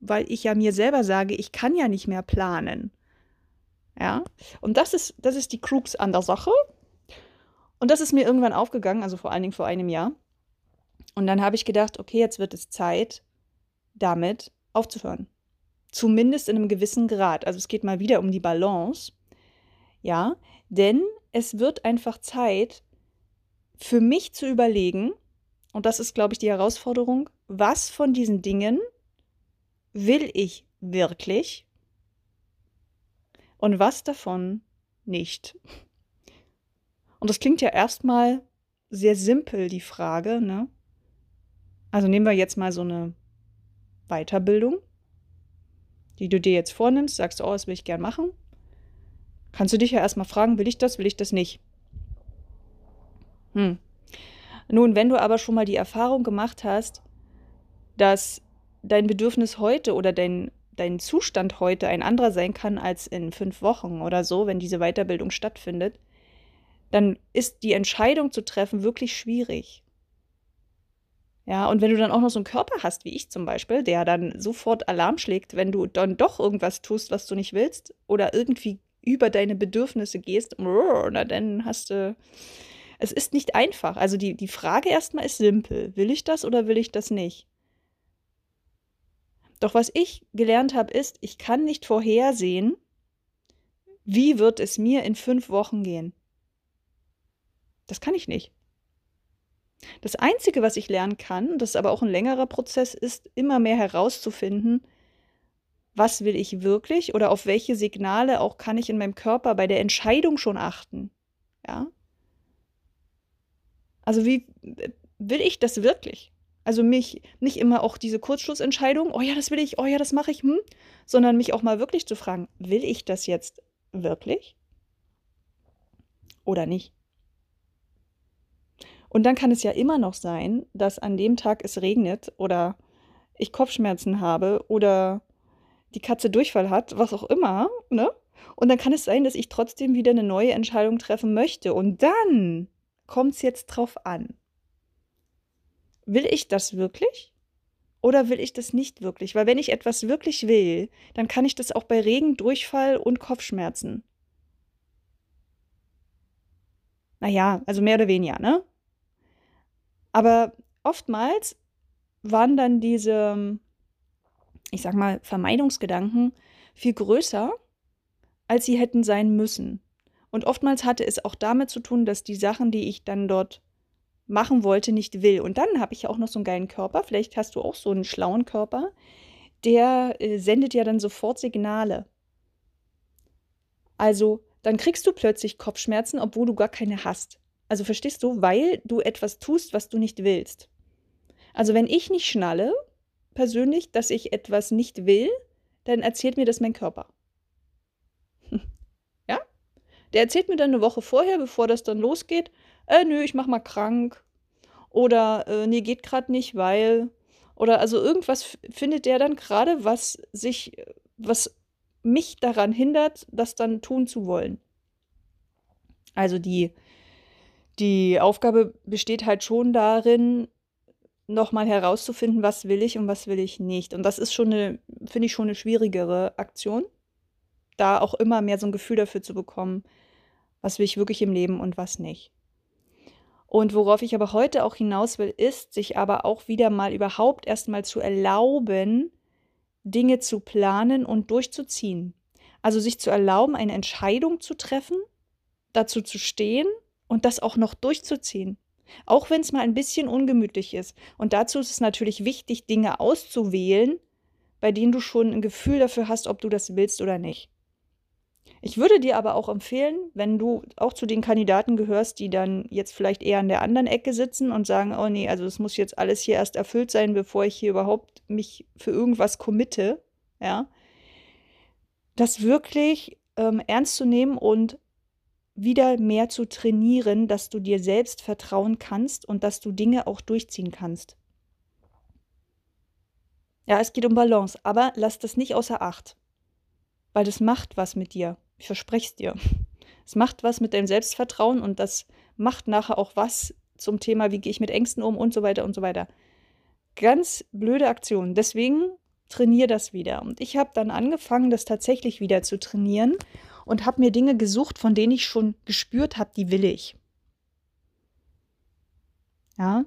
Weil ich ja mir selber sage, ich kann ja nicht mehr planen. Ja, und das ist, das ist die Krux an der Sache. Und das ist mir irgendwann aufgegangen, also vor allen Dingen vor einem Jahr. Und dann habe ich gedacht, okay, jetzt wird es Zeit, damit aufzuhören. Zumindest in einem gewissen Grad. Also es geht mal wieder um die Balance ja, denn es wird einfach Zeit für mich zu überlegen, und das ist, glaube ich, die Herausforderung, was von diesen Dingen will ich wirklich und was davon nicht. Und das klingt ja erstmal sehr simpel, die Frage, ne? Also nehmen wir jetzt mal so eine Weiterbildung, die du dir jetzt vornimmst, sagst, oh, das will ich gern machen kannst du dich ja erstmal fragen, will ich das, will ich das nicht? Hm. Nun, wenn du aber schon mal die Erfahrung gemacht hast, dass dein Bedürfnis heute oder dein, dein Zustand heute ein anderer sein kann als in fünf Wochen oder so, wenn diese Weiterbildung stattfindet, dann ist die Entscheidung zu treffen wirklich schwierig. Ja, und wenn du dann auch noch so einen Körper hast, wie ich zum Beispiel, der dann sofort Alarm schlägt, wenn du dann doch irgendwas tust, was du nicht willst, oder irgendwie über deine Bedürfnisse gehst, na dann hast du. Es ist nicht einfach. Also die, die Frage erstmal ist simpel. Will ich das oder will ich das nicht? Doch was ich gelernt habe, ist, ich kann nicht vorhersehen, wie wird es mir in fünf Wochen gehen. Das kann ich nicht. Das Einzige, was ich lernen kann, das ist aber auch ein längerer Prozess, ist immer mehr herauszufinden, was will ich wirklich oder auf welche Signale auch kann ich in meinem Körper bei der Entscheidung schon achten. Ja? Also wie will ich das wirklich? Also mich nicht immer auch diese Kurzschlussentscheidung, oh ja, das will ich, oh ja, das mache ich, hm, sondern mich auch mal wirklich zu fragen, will ich das jetzt wirklich oder nicht? Und dann kann es ja immer noch sein, dass an dem Tag es regnet oder ich Kopfschmerzen habe oder die Katze Durchfall hat, was auch immer, ne? Und dann kann es sein, dass ich trotzdem wieder eine neue Entscheidung treffen möchte. Und dann kommt es jetzt drauf an. Will ich das wirklich? Oder will ich das nicht wirklich? Weil wenn ich etwas wirklich will, dann kann ich das auch bei Regen, Durchfall und Kopfschmerzen. Naja, also mehr oder weniger, ne? Aber oftmals waren dann diese ich sag mal, Vermeidungsgedanken viel größer, als sie hätten sein müssen. Und oftmals hatte es auch damit zu tun, dass die Sachen, die ich dann dort machen wollte, nicht will. Und dann habe ich ja auch noch so einen geilen Körper. Vielleicht hast du auch so einen schlauen Körper. Der äh, sendet ja dann sofort Signale. Also, dann kriegst du plötzlich Kopfschmerzen, obwohl du gar keine hast. Also verstehst du, weil du etwas tust, was du nicht willst. Also wenn ich nicht schnalle, persönlich, dass ich etwas nicht will, dann erzählt mir das mein Körper. ja? Der erzählt mir dann eine Woche vorher, bevor das dann losgeht, äh, nö, ich mach mal krank. Oder, äh, nee, geht gerade nicht, weil. Oder also irgendwas findet der dann gerade, was sich, was mich daran hindert, das dann tun zu wollen. Also die, die Aufgabe besteht halt schon darin, nochmal herauszufinden, was will ich und was will ich nicht. Und das ist schon eine, finde ich, schon eine schwierigere Aktion, da auch immer mehr so ein Gefühl dafür zu bekommen, was will ich wirklich im Leben und was nicht. Und worauf ich aber heute auch hinaus will, ist, sich aber auch wieder mal überhaupt erstmal zu erlauben, Dinge zu planen und durchzuziehen. Also sich zu erlauben, eine Entscheidung zu treffen, dazu zu stehen und das auch noch durchzuziehen. Auch wenn es mal ein bisschen ungemütlich ist. Und dazu ist es natürlich wichtig, Dinge auszuwählen, bei denen du schon ein Gefühl dafür hast, ob du das willst oder nicht. Ich würde dir aber auch empfehlen, wenn du auch zu den Kandidaten gehörst, die dann jetzt vielleicht eher an der anderen Ecke sitzen und sagen, oh nee, also es muss jetzt alles hier erst erfüllt sein, bevor ich hier überhaupt mich für irgendwas committe, ja, das wirklich ähm, ernst zu nehmen und wieder mehr zu trainieren, dass du dir selbst vertrauen kannst und dass du Dinge auch durchziehen kannst. Ja, es geht um Balance, aber lass das nicht außer Acht, weil das macht was mit dir. Ich verspreche es dir. Es macht was mit deinem Selbstvertrauen und das macht nachher auch was zum Thema, wie gehe ich mit Ängsten um und so weiter und so weiter. Ganz blöde Aktion. Deswegen trainiere das wieder. Und ich habe dann angefangen, das tatsächlich wieder zu trainieren und habe mir Dinge gesucht, von denen ich schon gespürt habe, die will ich. Ja,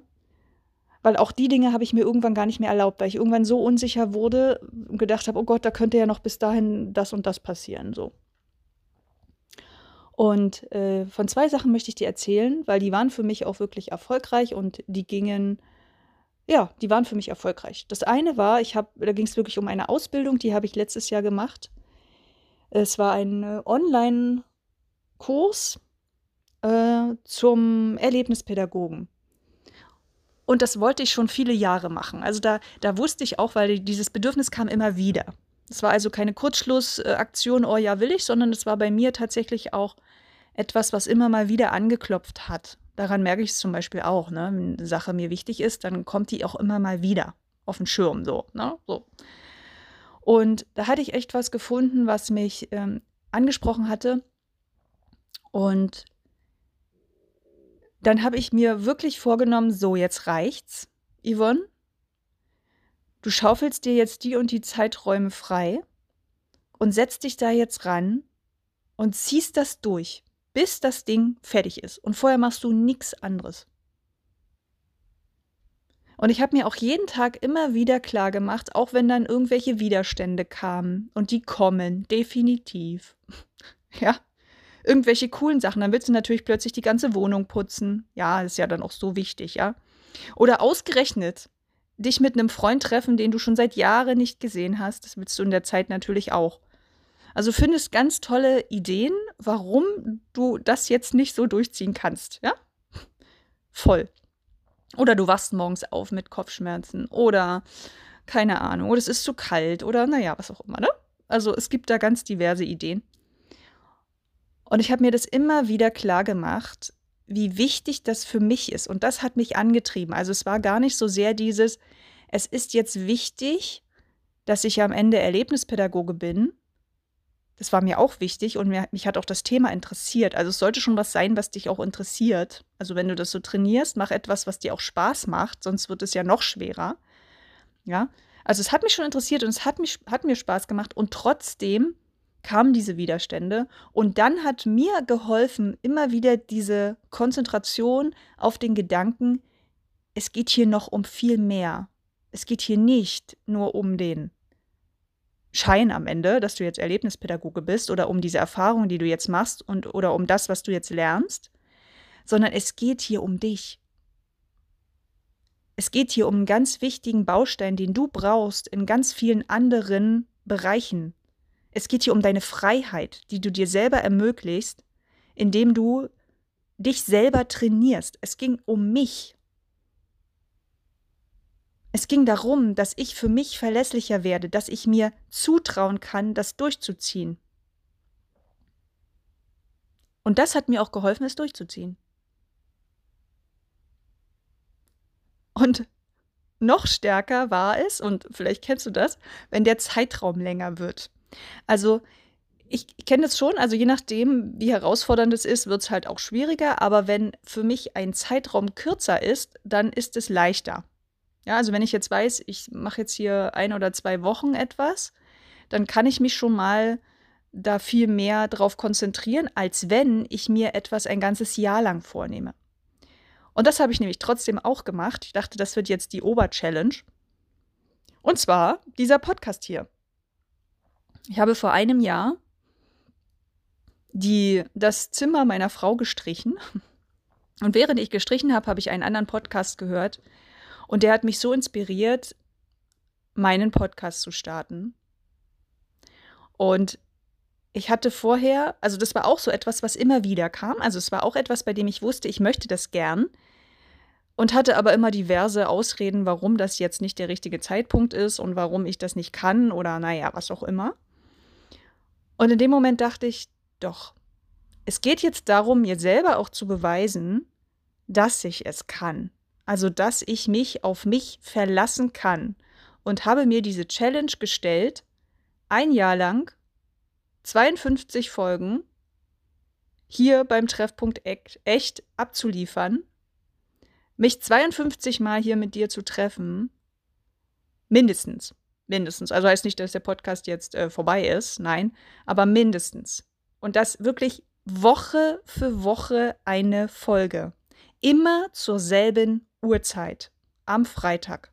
weil auch die Dinge habe ich mir irgendwann gar nicht mehr erlaubt, weil ich irgendwann so unsicher wurde und gedacht habe, oh Gott, da könnte ja noch bis dahin das und das passieren, so. Und äh, von zwei Sachen möchte ich dir erzählen, weil die waren für mich auch wirklich erfolgreich und die gingen, ja, die waren für mich erfolgreich. Das eine war, ich habe, da ging es wirklich um eine Ausbildung, die habe ich letztes Jahr gemacht. Es war ein äh, Online-Kurs äh, zum Erlebnispädagogen. Und das wollte ich schon viele Jahre machen. Also da, da wusste ich auch, weil dieses Bedürfnis kam immer wieder. Es war also keine Kurzschlussaktion, oh ja, will ich, sondern es war bei mir tatsächlich auch etwas, was immer mal wieder angeklopft hat. Daran merke ich es zum Beispiel auch, ne? Wenn eine Sache mir wichtig ist, dann kommt die auch immer mal wieder auf den Schirm, so, ne? So. Und da hatte ich echt was gefunden, was mich ähm, angesprochen hatte. Und dann habe ich mir wirklich vorgenommen, so, jetzt reicht's, Yvonne. Du schaufelst dir jetzt die und die Zeiträume frei und setzt dich da jetzt ran und ziehst das durch, bis das Ding fertig ist. Und vorher machst du nichts anderes. Und ich habe mir auch jeden Tag immer wieder klar gemacht, auch wenn dann irgendwelche Widerstände kamen, und die kommen, definitiv. ja, irgendwelche coolen Sachen. Dann willst du natürlich plötzlich die ganze Wohnung putzen. Ja, ist ja dann auch so wichtig, ja. Oder ausgerechnet dich mit einem Freund treffen, den du schon seit Jahren nicht gesehen hast. Das willst du in der Zeit natürlich auch. Also findest ganz tolle Ideen, warum du das jetzt nicht so durchziehen kannst, ja? Voll. Oder du wachst morgens auf mit Kopfschmerzen oder keine Ahnung, oder es ist zu kalt oder naja, was auch immer, ne? Also es gibt da ganz diverse Ideen. Und ich habe mir das immer wieder klar gemacht, wie wichtig das für mich ist. Und das hat mich angetrieben. Also es war gar nicht so sehr dieses, es ist jetzt wichtig, dass ich am Ende Erlebnispädagoge bin. Das war mir auch wichtig und mir, mich hat auch das Thema interessiert. Also es sollte schon was sein, was dich auch interessiert. Also wenn du das so trainierst, mach etwas, was dir auch Spaß macht, sonst wird es ja noch schwerer. Ja, also es hat mich schon interessiert und es hat, mich, hat mir Spaß gemacht und trotzdem kamen diese Widerstände. Und dann hat mir geholfen, immer wieder diese Konzentration auf den Gedanken, es geht hier noch um viel mehr. Es geht hier nicht nur um den Schein am Ende, dass du jetzt Erlebnispädagoge bist oder um diese Erfahrung, die du jetzt machst und oder um das, was du jetzt lernst, sondern es geht hier um dich. Es geht hier um einen ganz wichtigen Baustein, den du brauchst in ganz vielen anderen Bereichen es geht hier um deine Freiheit, die du dir selber ermöglicht, indem du dich selber trainierst. Es ging um mich. Es ging darum, dass ich für mich verlässlicher werde, dass ich mir zutrauen kann, das durchzuziehen. Und das hat mir auch geholfen, es durchzuziehen. Und noch stärker war es, und vielleicht kennst du das, wenn der Zeitraum länger wird. Also ich kenne es schon, also je nachdem, wie herausfordernd es ist, wird es halt auch schwieriger. Aber wenn für mich ein Zeitraum kürzer ist, dann ist es leichter. Ja, also wenn ich jetzt weiß, ich mache jetzt hier ein oder zwei Wochen etwas, dann kann ich mich schon mal da viel mehr drauf konzentrieren, als wenn ich mir etwas ein ganzes Jahr lang vornehme. Und das habe ich nämlich trotzdem auch gemacht. Ich dachte, das wird jetzt die Oberchallenge. Und zwar dieser Podcast hier. Ich habe vor einem Jahr die, das Zimmer meiner Frau gestrichen. Und während ich gestrichen habe, habe ich einen anderen Podcast gehört. Und der hat mich so inspiriert, meinen Podcast zu starten. Und ich hatte vorher, also das war auch so etwas, was immer wieder kam. Also es war auch etwas, bei dem ich wusste, ich möchte das gern und hatte aber immer diverse Ausreden, warum das jetzt nicht der richtige Zeitpunkt ist und warum ich das nicht kann oder naja, was auch immer. Und in dem Moment dachte ich, doch, es geht jetzt darum, mir selber auch zu beweisen, dass ich es kann. Also, dass ich mich auf mich verlassen kann. Und habe mir diese Challenge gestellt, ein Jahr lang 52 Folgen hier beim Treffpunkt echt abzuliefern, mich 52 Mal hier mit dir zu treffen, mindestens, mindestens. Also heißt nicht, dass der Podcast jetzt äh, vorbei ist, nein, aber mindestens. Und das wirklich Woche für Woche eine Folge. Immer zur selben Uhrzeit, am Freitag.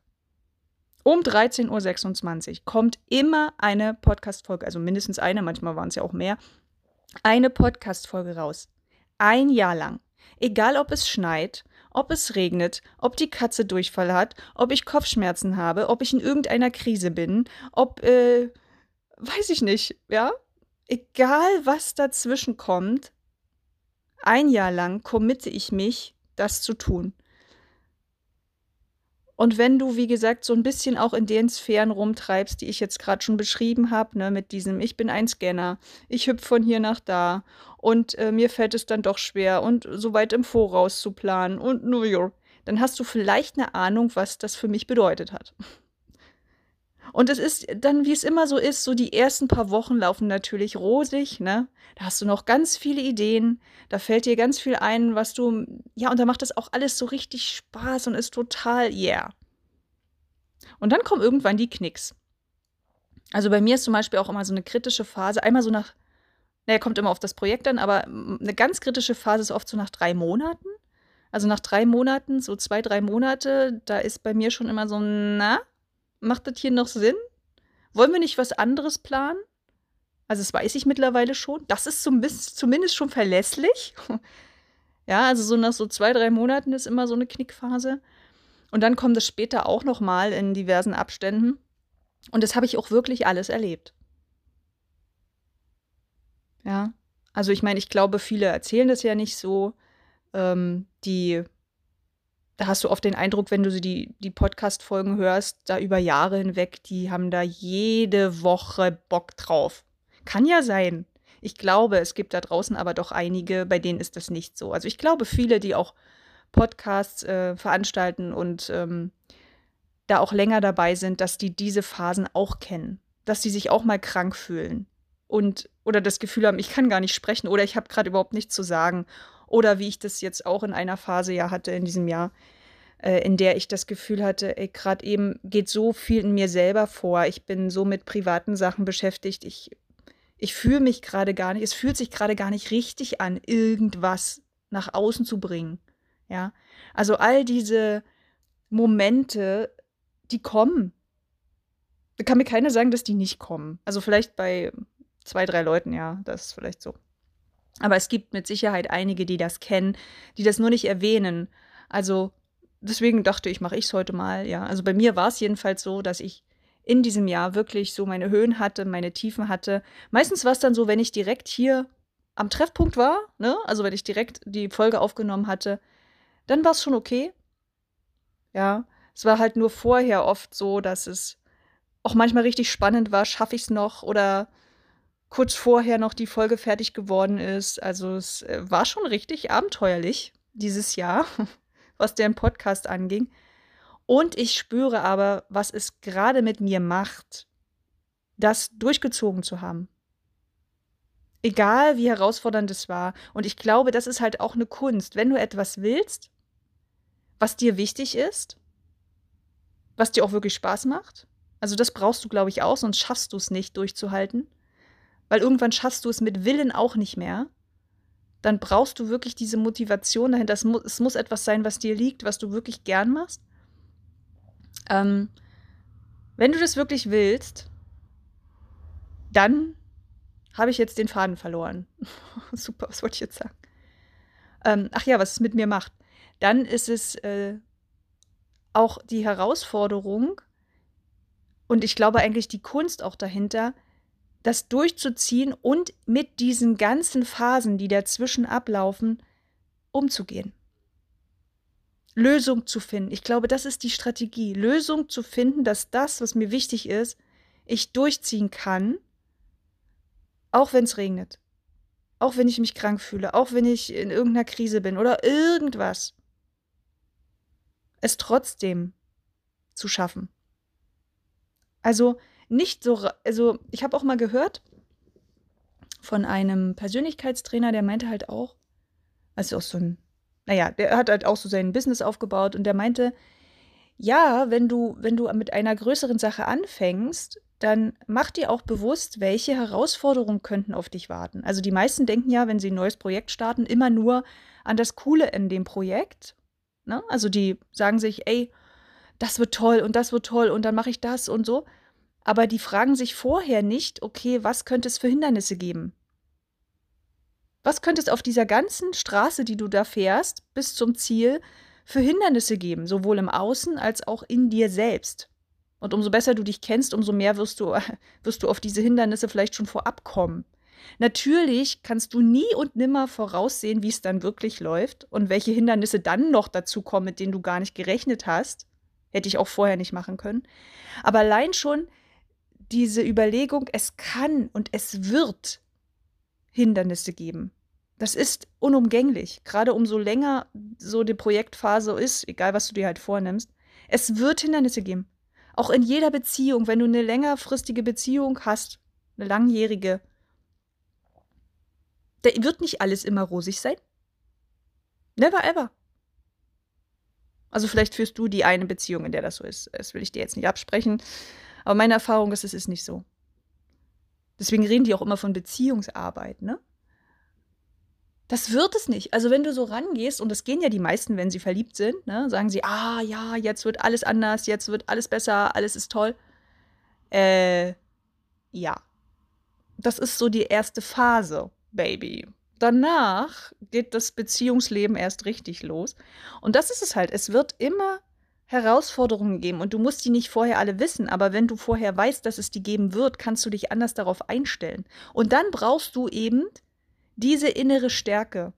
Um 13.26 Uhr kommt immer eine Podcast-Folge, also mindestens eine, manchmal waren es ja auch mehr, eine Podcast-Folge raus. Ein Jahr lang. Egal, ob es schneit, ob es regnet, ob die Katze Durchfall hat, ob ich Kopfschmerzen habe, ob ich in irgendeiner Krise bin, ob, äh, weiß ich nicht, ja? Egal, was dazwischen kommt, ein Jahr lang committe ich mich, das zu tun. Und wenn du, wie gesagt, so ein bisschen auch in den Sphären rumtreibst, die ich jetzt gerade schon beschrieben habe, ne, mit diesem Ich bin ein Scanner, ich hüpfe von hier nach da und äh, mir fällt es dann doch schwer und so weit im Voraus zu planen und New York, dann hast du vielleicht eine Ahnung, was das für mich bedeutet hat. Und es ist dann, wie es immer so ist, so die ersten paar Wochen laufen natürlich rosig, ne? Da hast du noch ganz viele Ideen, da fällt dir ganz viel ein, was du, ja, und da macht das auch alles so richtig Spaß und ist total, yeah. Und dann kommen irgendwann die Knicks. Also bei mir ist zum Beispiel auch immer so eine kritische Phase, einmal so nach, naja, kommt immer auf das Projekt an, aber eine ganz kritische Phase ist oft so nach drei Monaten. Also nach drei Monaten, so zwei, drei Monate, da ist bei mir schon immer so, na, Macht das hier noch Sinn? Wollen wir nicht was anderes planen? Also, das weiß ich mittlerweile schon. Das ist zumindest schon verlässlich. ja, also so nach so zwei, drei Monaten ist immer so eine Knickphase. Und dann kommt es später auch noch mal in diversen Abständen. Und das habe ich auch wirklich alles erlebt. Ja, also ich meine, ich glaube, viele erzählen das ja nicht so. Ähm, die da hast du oft den Eindruck, wenn du sie die, die Podcast-Folgen hörst, da über Jahre hinweg, die haben da jede Woche Bock drauf. Kann ja sein. Ich glaube, es gibt da draußen aber doch einige, bei denen ist das nicht so. Also ich glaube, viele, die auch Podcasts äh, veranstalten und ähm, da auch länger dabei sind, dass die diese Phasen auch kennen. Dass die sich auch mal krank fühlen und oder das Gefühl haben, ich kann gar nicht sprechen oder ich habe gerade überhaupt nichts zu sagen oder wie ich das jetzt auch in einer Phase ja hatte in diesem Jahr, äh, in der ich das Gefühl hatte, gerade eben geht so viel in mir selber vor. Ich bin so mit privaten Sachen beschäftigt. Ich, ich fühle mich gerade gar nicht, es fühlt sich gerade gar nicht richtig an, irgendwas nach außen zu bringen. Ja. Also all diese Momente, die kommen. Da kann mir keiner sagen, dass die nicht kommen. Also vielleicht bei zwei, drei Leuten, ja, das ist vielleicht so. Aber es gibt mit Sicherheit einige, die das kennen, die das nur nicht erwähnen. Also deswegen dachte ich, mache ich es heute mal. Ja, also bei mir war es jedenfalls so, dass ich in diesem Jahr wirklich so meine Höhen hatte, meine Tiefen hatte. Meistens war es dann so, wenn ich direkt hier am Treffpunkt war, ne? also wenn ich direkt die Folge aufgenommen hatte, dann war es schon okay. Ja, es war halt nur vorher oft so, dass es auch manchmal richtig spannend war, schaffe ich es noch oder kurz vorher noch die Folge fertig geworden ist. Also es äh, war schon richtig abenteuerlich dieses Jahr, was deren Podcast anging. Und ich spüre aber, was es gerade mit mir macht, das durchgezogen zu haben. Egal wie herausfordernd es war. Und ich glaube, das ist halt auch eine Kunst. Wenn du etwas willst, was dir wichtig ist, was dir auch wirklich Spaß macht, also das brauchst du, glaube ich, auch, sonst schaffst du es nicht durchzuhalten weil irgendwann schaffst du es mit Willen auch nicht mehr, dann brauchst du wirklich diese Motivation dahinter. Es, mu es muss etwas sein, was dir liegt, was du wirklich gern machst. Ähm, wenn du das wirklich willst, dann habe ich jetzt den Faden verloren. Super, was wollte ich jetzt sagen? Ähm, ach ja, was es mit mir macht. Dann ist es äh, auch die Herausforderung und ich glaube eigentlich die Kunst auch dahinter, das durchzuziehen und mit diesen ganzen Phasen, die dazwischen ablaufen, umzugehen. Lösung zu finden. Ich glaube, das ist die Strategie. Lösung zu finden, dass das, was mir wichtig ist, ich durchziehen kann, auch wenn es regnet. Auch wenn ich mich krank fühle, auch wenn ich in irgendeiner Krise bin oder irgendwas. Es trotzdem zu schaffen. Also nicht so, also ich habe auch mal gehört von einem Persönlichkeitstrainer, der meinte halt auch, also auch so ein, naja, der hat halt auch so sein Business aufgebaut und der meinte, ja, wenn du, wenn du mit einer größeren Sache anfängst, dann mach dir auch bewusst, welche Herausforderungen könnten auf dich warten. Also die meisten denken ja, wenn sie ein neues Projekt starten, immer nur an das Coole in dem Projekt. Ne? Also die sagen sich, ey, das wird toll und das wird toll und dann mache ich das und so. Aber die fragen sich vorher nicht, okay, was könnte es für Hindernisse geben? Was könnte es auf dieser ganzen Straße, die du da fährst, bis zum Ziel, für Hindernisse geben, sowohl im Außen als auch in dir selbst? Und umso besser du dich kennst, umso mehr wirst du, wirst du auf diese Hindernisse vielleicht schon vorab kommen. Natürlich kannst du nie und nimmer voraussehen, wie es dann wirklich läuft und welche Hindernisse dann noch dazu kommen, mit denen du gar nicht gerechnet hast. Hätte ich auch vorher nicht machen können. Aber allein schon diese Überlegung, es kann und es wird Hindernisse geben. Das ist unumgänglich, gerade umso länger so die Projektphase ist, egal was du dir halt vornimmst. Es wird Hindernisse geben. Auch in jeder Beziehung, wenn du eine längerfristige Beziehung hast, eine langjährige, da wird nicht alles immer rosig sein. Never ever. Also vielleicht führst du die eine Beziehung, in der das so ist. Das will ich dir jetzt nicht absprechen. Aber meine Erfahrung ist, es ist nicht so. Deswegen reden die auch immer von Beziehungsarbeit, ne? Das wird es nicht. Also wenn du so rangehst, und das gehen ja die meisten, wenn sie verliebt sind, ne, sagen sie, ah ja, jetzt wird alles anders, jetzt wird alles besser, alles ist toll. Äh, ja. Das ist so die erste Phase, Baby. Danach geht das Beziehungsleben erst richtig los. Und das ist es halt. Es wird immer Herausforderungen geben und du musst die nicht vorher alle wissen, aber wenn du vorher weißt, dass es die geben wird, kannst du dich anders darauf einstellen. Und dann brauchst du eben diese innere Stärke,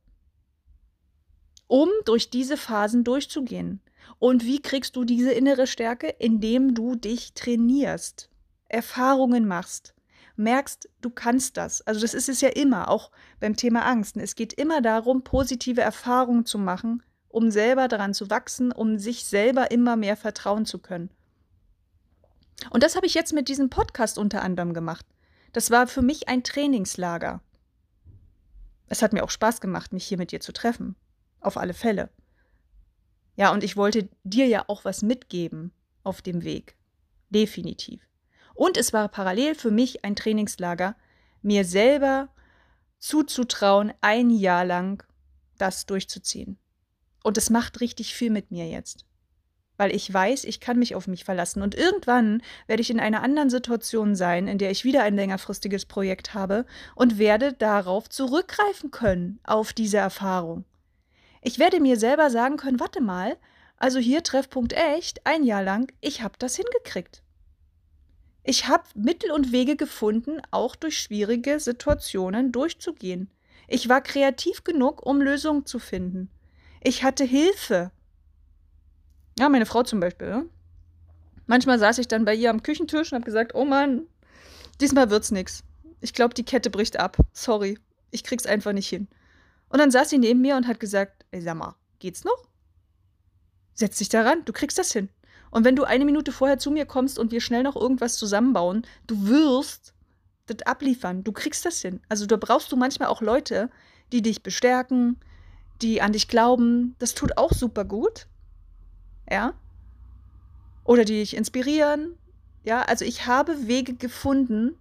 um durch diese Phasen durchzugehen. Und wie kriegst du diese innere Stärke? Indem du dich trainierst, Erfahrungen machst, merkst, du kannst das. Also das ist es ja immer, auch beim Thema Angst. Es geht immer darum, positive Erfahrungen zu machen, um selber daran zu wachsen, um sich selber immer mehr vertrauen zu können. Und das habe ich jetzt mit diesem Podcast unter anderem gemacht. Das war für mich ein Trainingslager. Es hat mir auch Spaß gemacht, mich hier mit dir zu treffen. Auf alle Fälle. Ja, und ich wollte dir ja auch was mitgeben auf dem Weg. Definitiv. Und es war parallel für mich ein Trainingslager, mir selber zuzutrauen, ein Jahr lang das durchzuziehen. Und es macht richtig viel mit mir jetzt weil ich weiß, ich kann mich auf mich verlassen. Und irgendwann werde ich in einer anderen Situation sein, in der ich wieder ein längerfristiges Projekt habe und werde darauf zurückgreifen können, auf diese Erfahrung. Ich werde mir selber sagen können, warte mal, also hier Treffpunkt echt, ein Jahr lang, ich habe das hingekriegt. Ich habe Mittel und Wege gefunden, auch durch schwierige Situationen durchzugehen. Ich war kreativ genug, um Lösungen zu finden. Ich hatte Hilfe. Ja, meine Frau zum Beispiel. Manchmal saß ich dann bei ihr am Küchentisch und habe gesagt, oh Mann, diesmal wird's nix. Ich glaube, die Kette bricht ab. Sorry, ich krieg's einfach nicht hin. Und dann saß sie neben mir und hat gesagt, ey, sag mal, geht's noch? Setz dich daran, du kriegst das hin. Und wenn du eine Minute vorher zu mir kommst und wir schnell noch irgendwas zusammenbauen, du wirst das abliefern. Du kriegst das hin. Also da brauchst du manchmal auch Leute, die dich bestärken, die an dich glauben. Das tut auch super gut ja, oder die dich inspirieren, ja, also ich habe Wege gefunden,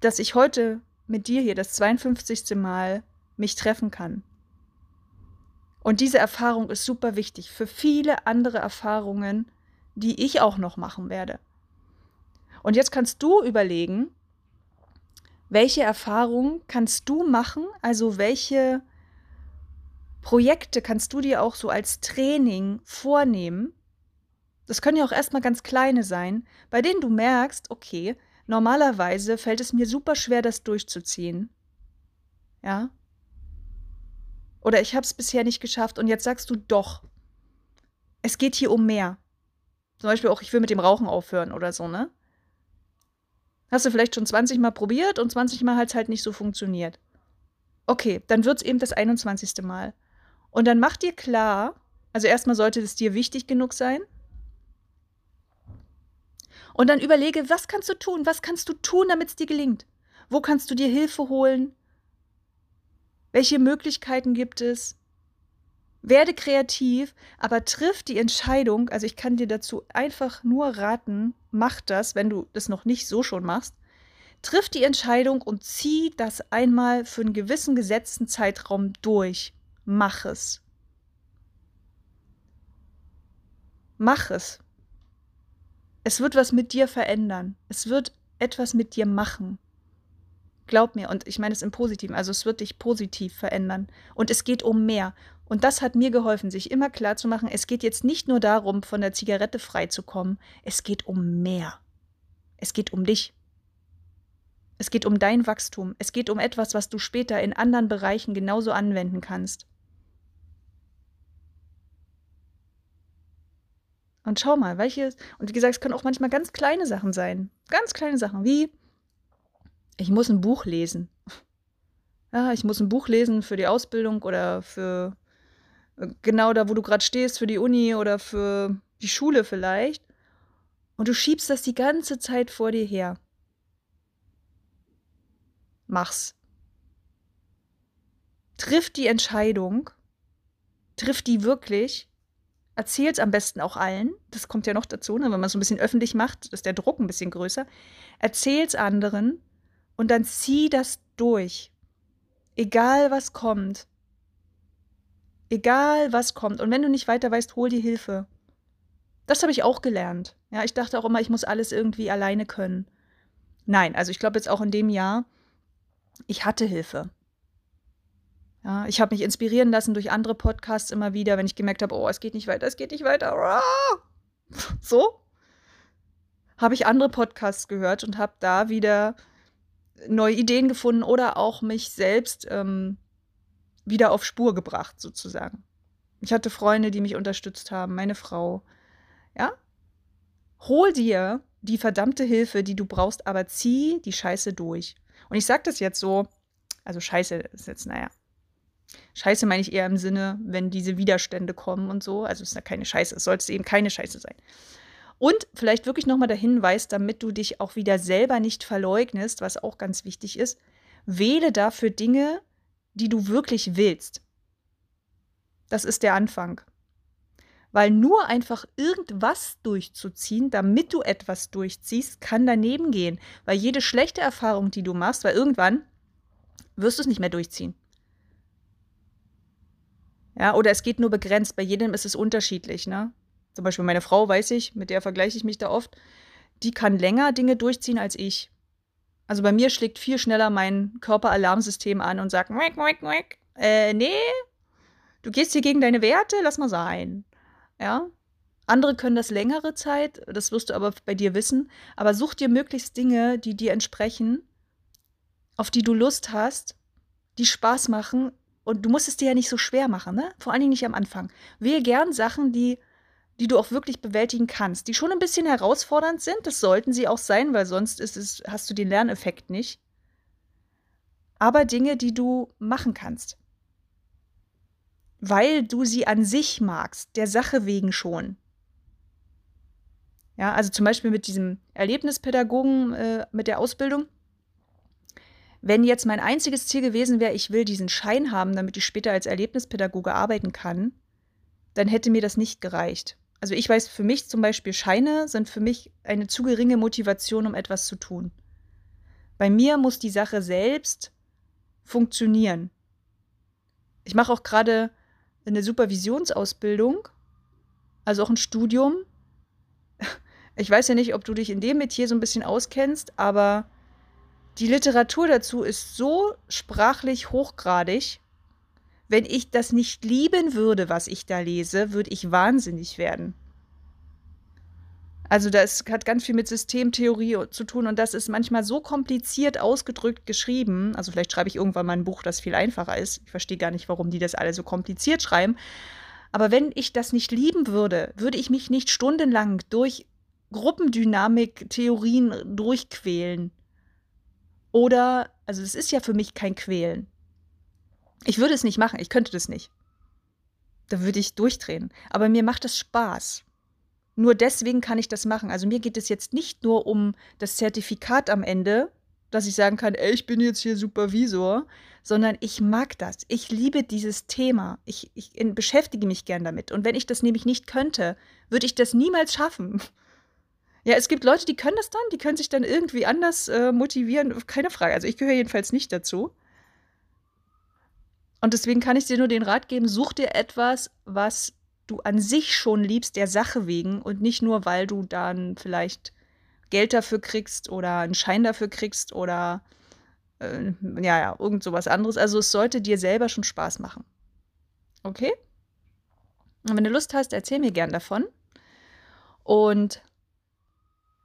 dass ich heute mit dir hier das 52. Mal mich treffen kann. Und diese Erfahrung ist super wichtig für viele andere Erfahrungen, die ich auch noch machen werde. Und jetzt kannst du überlegen, welche Erfahrungen kannst du machen, also welche Projekte kannst du dir auch so als Training vornehmen. Das können ja auch erstmal ganz kleine sein, bei denen du merkst, okay, normalerweise fällt es mir super schwer, das durchzuziehen. Ja? Oder ich habe es bisher nicht geschafft und jetzt sagst du doch. Es geht hier um mehr. Zum Beispiel auch, ich will mit dem Rauchen aufhören oder so, ne? Hast du vielleicht schon 20 Mal probiert und 20 Mal hat es halt nicht so funktioniert. Okay, dann wird es eben das 21. Mal. Und dann mach dir klar, also erstmal sollte es dir wichtig genug sein. Und dann überlege, was kannst du tun? Was kannst du tun, damit es dir gelingt? Wo kannst du dir Hilfe holen? Welche Möglichkeiten gibt es? Werde kreativ, aber triff die Entscheidung. Also ich kann dir dazu einfach nur raten, mach das, wenn du das noch nicht so schon machst. Triff die Entscheidung und zieh das einmal für einen gewissen gesetzten Zeitraum durch. Mach es. Mach es. Es wird was mit dir verändern. Es wird etwas mit dir machen. Glaub mir, und ich meine es im Positiven, also es wird dich positiv verändern. Und es geht um mehr. Und das hat mir geholfen, sich immer klar zu machen, es geht jetzt nicht nur darum, von der Zigarette frei zu kommen, es geht um mehr. Es geht um dich. Es geht um dein Wachstum. Es geht um etwas, was du später in anderen Bereichen genauso anwenden kannst. Und schau mal, welche, und wie gesagt, es können auch manchmal ganz kleine Sachen sein. Ganz kleine Sachen, wie ich muss ein Buch lesen. Ja, ich muss ein Buch lesen für die Ausbildung oder für äh, genau da, wo du gerade stehst, für die Uni oder für die Schule vielleicht. Und du schiebst das die ganze Zeit vor dir her. Mach's. Triff die Entscheidung, triff die wirklich, erzähl's am besten auch allen. Das kommt ja noch dazu, ne? wenn man es so ein bisschen öffentlich macht, ist der Druck ein bisschen größer. Erzähl's anderen und dann zieh das durch. Egal was kommt. Egal was kommt. Und wenn du nicht weiter weißt, hol dir Hilfe. Das habe ich auch gelernt. Ja, ich dachte auch immer, ich muss alles irgendwie alleine können. Nein, also ich glaube jetzt auch in dem Jahr, ich hatte Hilfe. Ja, ich habe mich inspirieren lassen durch andere Podcasts immer wieder, wenn ich gemerkt habe, oh, es geht nicht weiter, es geht nicht weiter. So habe ich andere Podcasts gehört und habe da wieder neue Ideen gefunden oder auch mich selbst ähm, wieder auf Spur gebracht, sozusagen. Ich hatte Freunde, die mich unterstützt haben, meine Frau. Ja? Hol dir die verdammte Hilfe, die du brauchst, aber zieh die Scheiße durch. Und ich sage das jetzt so, also Scheiße ist jetzt, naja. Scheiße meine ich eher im Sinne, wenn diese Widerstände kommen und so. Also es ist ja keine Scheiße, es sollte eben keine Scheiße sein. Und vielleicht wirklich nochmal der Hinweis, damit du dich auch wieder selber nicht verleugnest, was auch ganz wichtig ist, wähle dafür Dinge, die du wirklich willst. Das ist der Anfang. Weil nur einfach irgendwas durchzuziehen, damit du etwas durchziehst, kann daneben gehen. Weil jede schlechte Erfahrung, die du machst, weil irgendwann wirst du es nicht mehr durchziehen. Ja, oder es geht nur begrenzt. Bei jedem ist es unterschiedlich, ne? Zum Beispiel meine Frau, weiß ich, mit der vergleiche ich mich da oft, die kann länger Dinge durchziehen als ich. Also bei mir schlägt viel schneller mein Körperalarmsystem an und sagt, wick, wick, wick. Äh, nee, du gehst hier gegen deine Werte, lass mal sein. Ja. Andere können das längere Zeit, das wirst du aber bei dir wissen. Aber such dir möglichst Dinge, die dir entsprechen, auf die du Lust hast, die Spaß machen. Und du musst es dir ja nicht so schwer machen, ne? Vor allen Dingen nicht am Anfang. Wähle gern Sachen, die die du auch wirklich bewältigen kannst, die schon ein bisschen herausfordernd sind. Das sollten sie auch sein, weil sonst ist es, hast du den Lerneffekt nicht. Aber Dinge, die du machen kannst. Weil du sie an sich magst, der Sache wegen schon. Ja, also zum Beispiel mit diesem Erlebnispädagogen, äh, mit der Ausbildung. Wenn jetzt mein einziges Ziel gewesen wäre, ich will diesen Schein haben, damit ich später als Erlebnispädagoge arbeiten kann, dann hätte mir das nicht gereicht. Also ich weiß für mich zum Beispiel, Scheine sind für mich eine zu geringe Motivation, um etwas zu tun. Bei mir muss die Sache selbst funktionieren. Ich mache auch gerade eine Supervisionsausbildung, also auch ein Studium. Ich weiß ja nicht, ob du dich in dem Metier so ein bisschen auskennst, aber die Literatur dazu ist so sprachlich hochgradig, wenn ich das nicht lieben würde, was ich da lese, würde ich wahnsinnig werden. Also das hat ganz viel mit Systemtheorie zu tun und das ist manchmal so kompliziert ausgedrückt geschrieben. Also vielleicht schreibe ich irgendwann mal ein Buch, das viel einfacher ist. Ich verstehe gar nicht, warum die das alle so kompliziert schreiben. Aber wenn ich das nicht lieben würde, würde ich mich nicht stundenlang durch Gruppendynamik-Theorien durchquälen. Oder, also es ist ja für mich kein Quälen. Ich würde es nicht machen, ich könnte das nicht. Da würde ich durchdrehen. Aber mir macht es Spaß. Nur deswegen kann ich das machen. Also mir geht es jetzt nicht nur um das Zertifikat am Ende, dass ich sagen kann, ey, ich bin jetzt hier Supervisor, sondern ich mag das. Ich liebe dieses Thema. Ich, ich beschäftige mich gern damit. Und wenn ich das nämlich nicht könnte, würde ich das niemals schaffen. Ja, es gibt Leute, die können das dann, die können sich dann irgendwie anders äh, motivieren. Keine Frage. Also ich gehöre jedenfalls nicht dazu. Und deswegen kann ich dir nur den Rat geben, such dir etwas, was du an sich schon liebst, der Sache wegen und nicht nur, weil du dann vielleicht Geld dafür kriegst oder einen Schein dafür kriegst oder äh, ja, ja, irgend sowas anderes. Also es sollte dir selber schon Spaß machen. Okay? Und wenn du Lust hast, erzähl mir gern davon. Und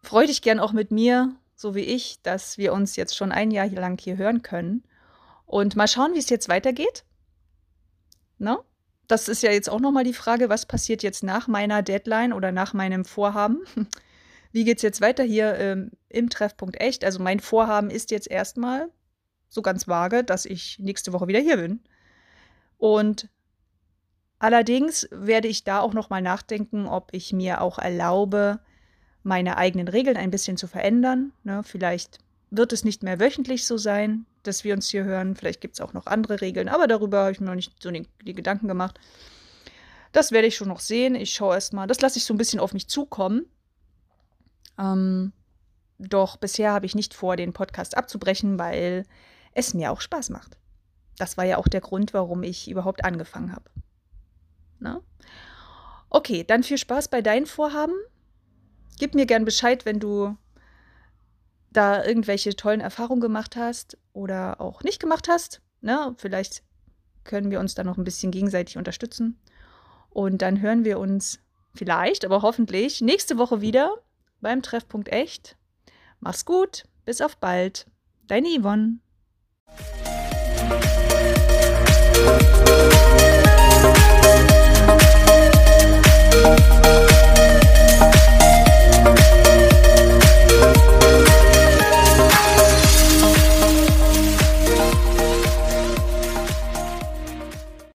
freu dich gern auch mit mir, so wie ich, dass wir uns jetzt schon ein Jahr lang hier hören können. Und mal schauen, wie es jetzt weitergeht. Ne? Das ist ja jetzt auch nochmal die Frage, was passiert jetzt nach meiner Deadline oder nach meinem Vorhaben? Wie geht es jetzt weiter hier ähm, im Treffpunkt echt? Also mein Vorhaben ist jetzt erstmal so ganz vage, dass ich nächste Woche wieder hier bin. Und allerdings werde ich da auch nochmal nachdenken, ob ich mir auch erlaube, meine eigenen Regeln ein bisschen zu verändern. Ne? Vielleicht wird es nicht mehr wöchentlich so sein, dass wir uns hier hören. Vielleicht gibt es auch noch andere Regeln, aber darüber habe ich mir noch nicht so die, die Gedanken gemacht. Das werde ich schon noch sehen. Ich schaue erstmal. Das lasse ich so ein bisschen auf mich zukommen. Ähm, doch bisher habe ich nicht vor, den Podcast abzubrechen, weil es mir auch Spaß macht. Das war ja auch der Grund, warum ich überhaupt angefangen habe. Na? Okay, dann viel Spaß bei deinen Vorhaben gib mir gern Bescheid, wenn du da irgendwelche tollen Erfahrungen gemacht hast oder auch nicht gemacht hast. Ne? Vielleicht können wir uns da noch ein bisschen gegenseitig unterstützen. Und dann hören wir uns vielleicht, aber hoffentlich nächste Woche wieder beim Treffpunkt Echt. Mach's gut, bis auf bald. Deine Yvonne. Musik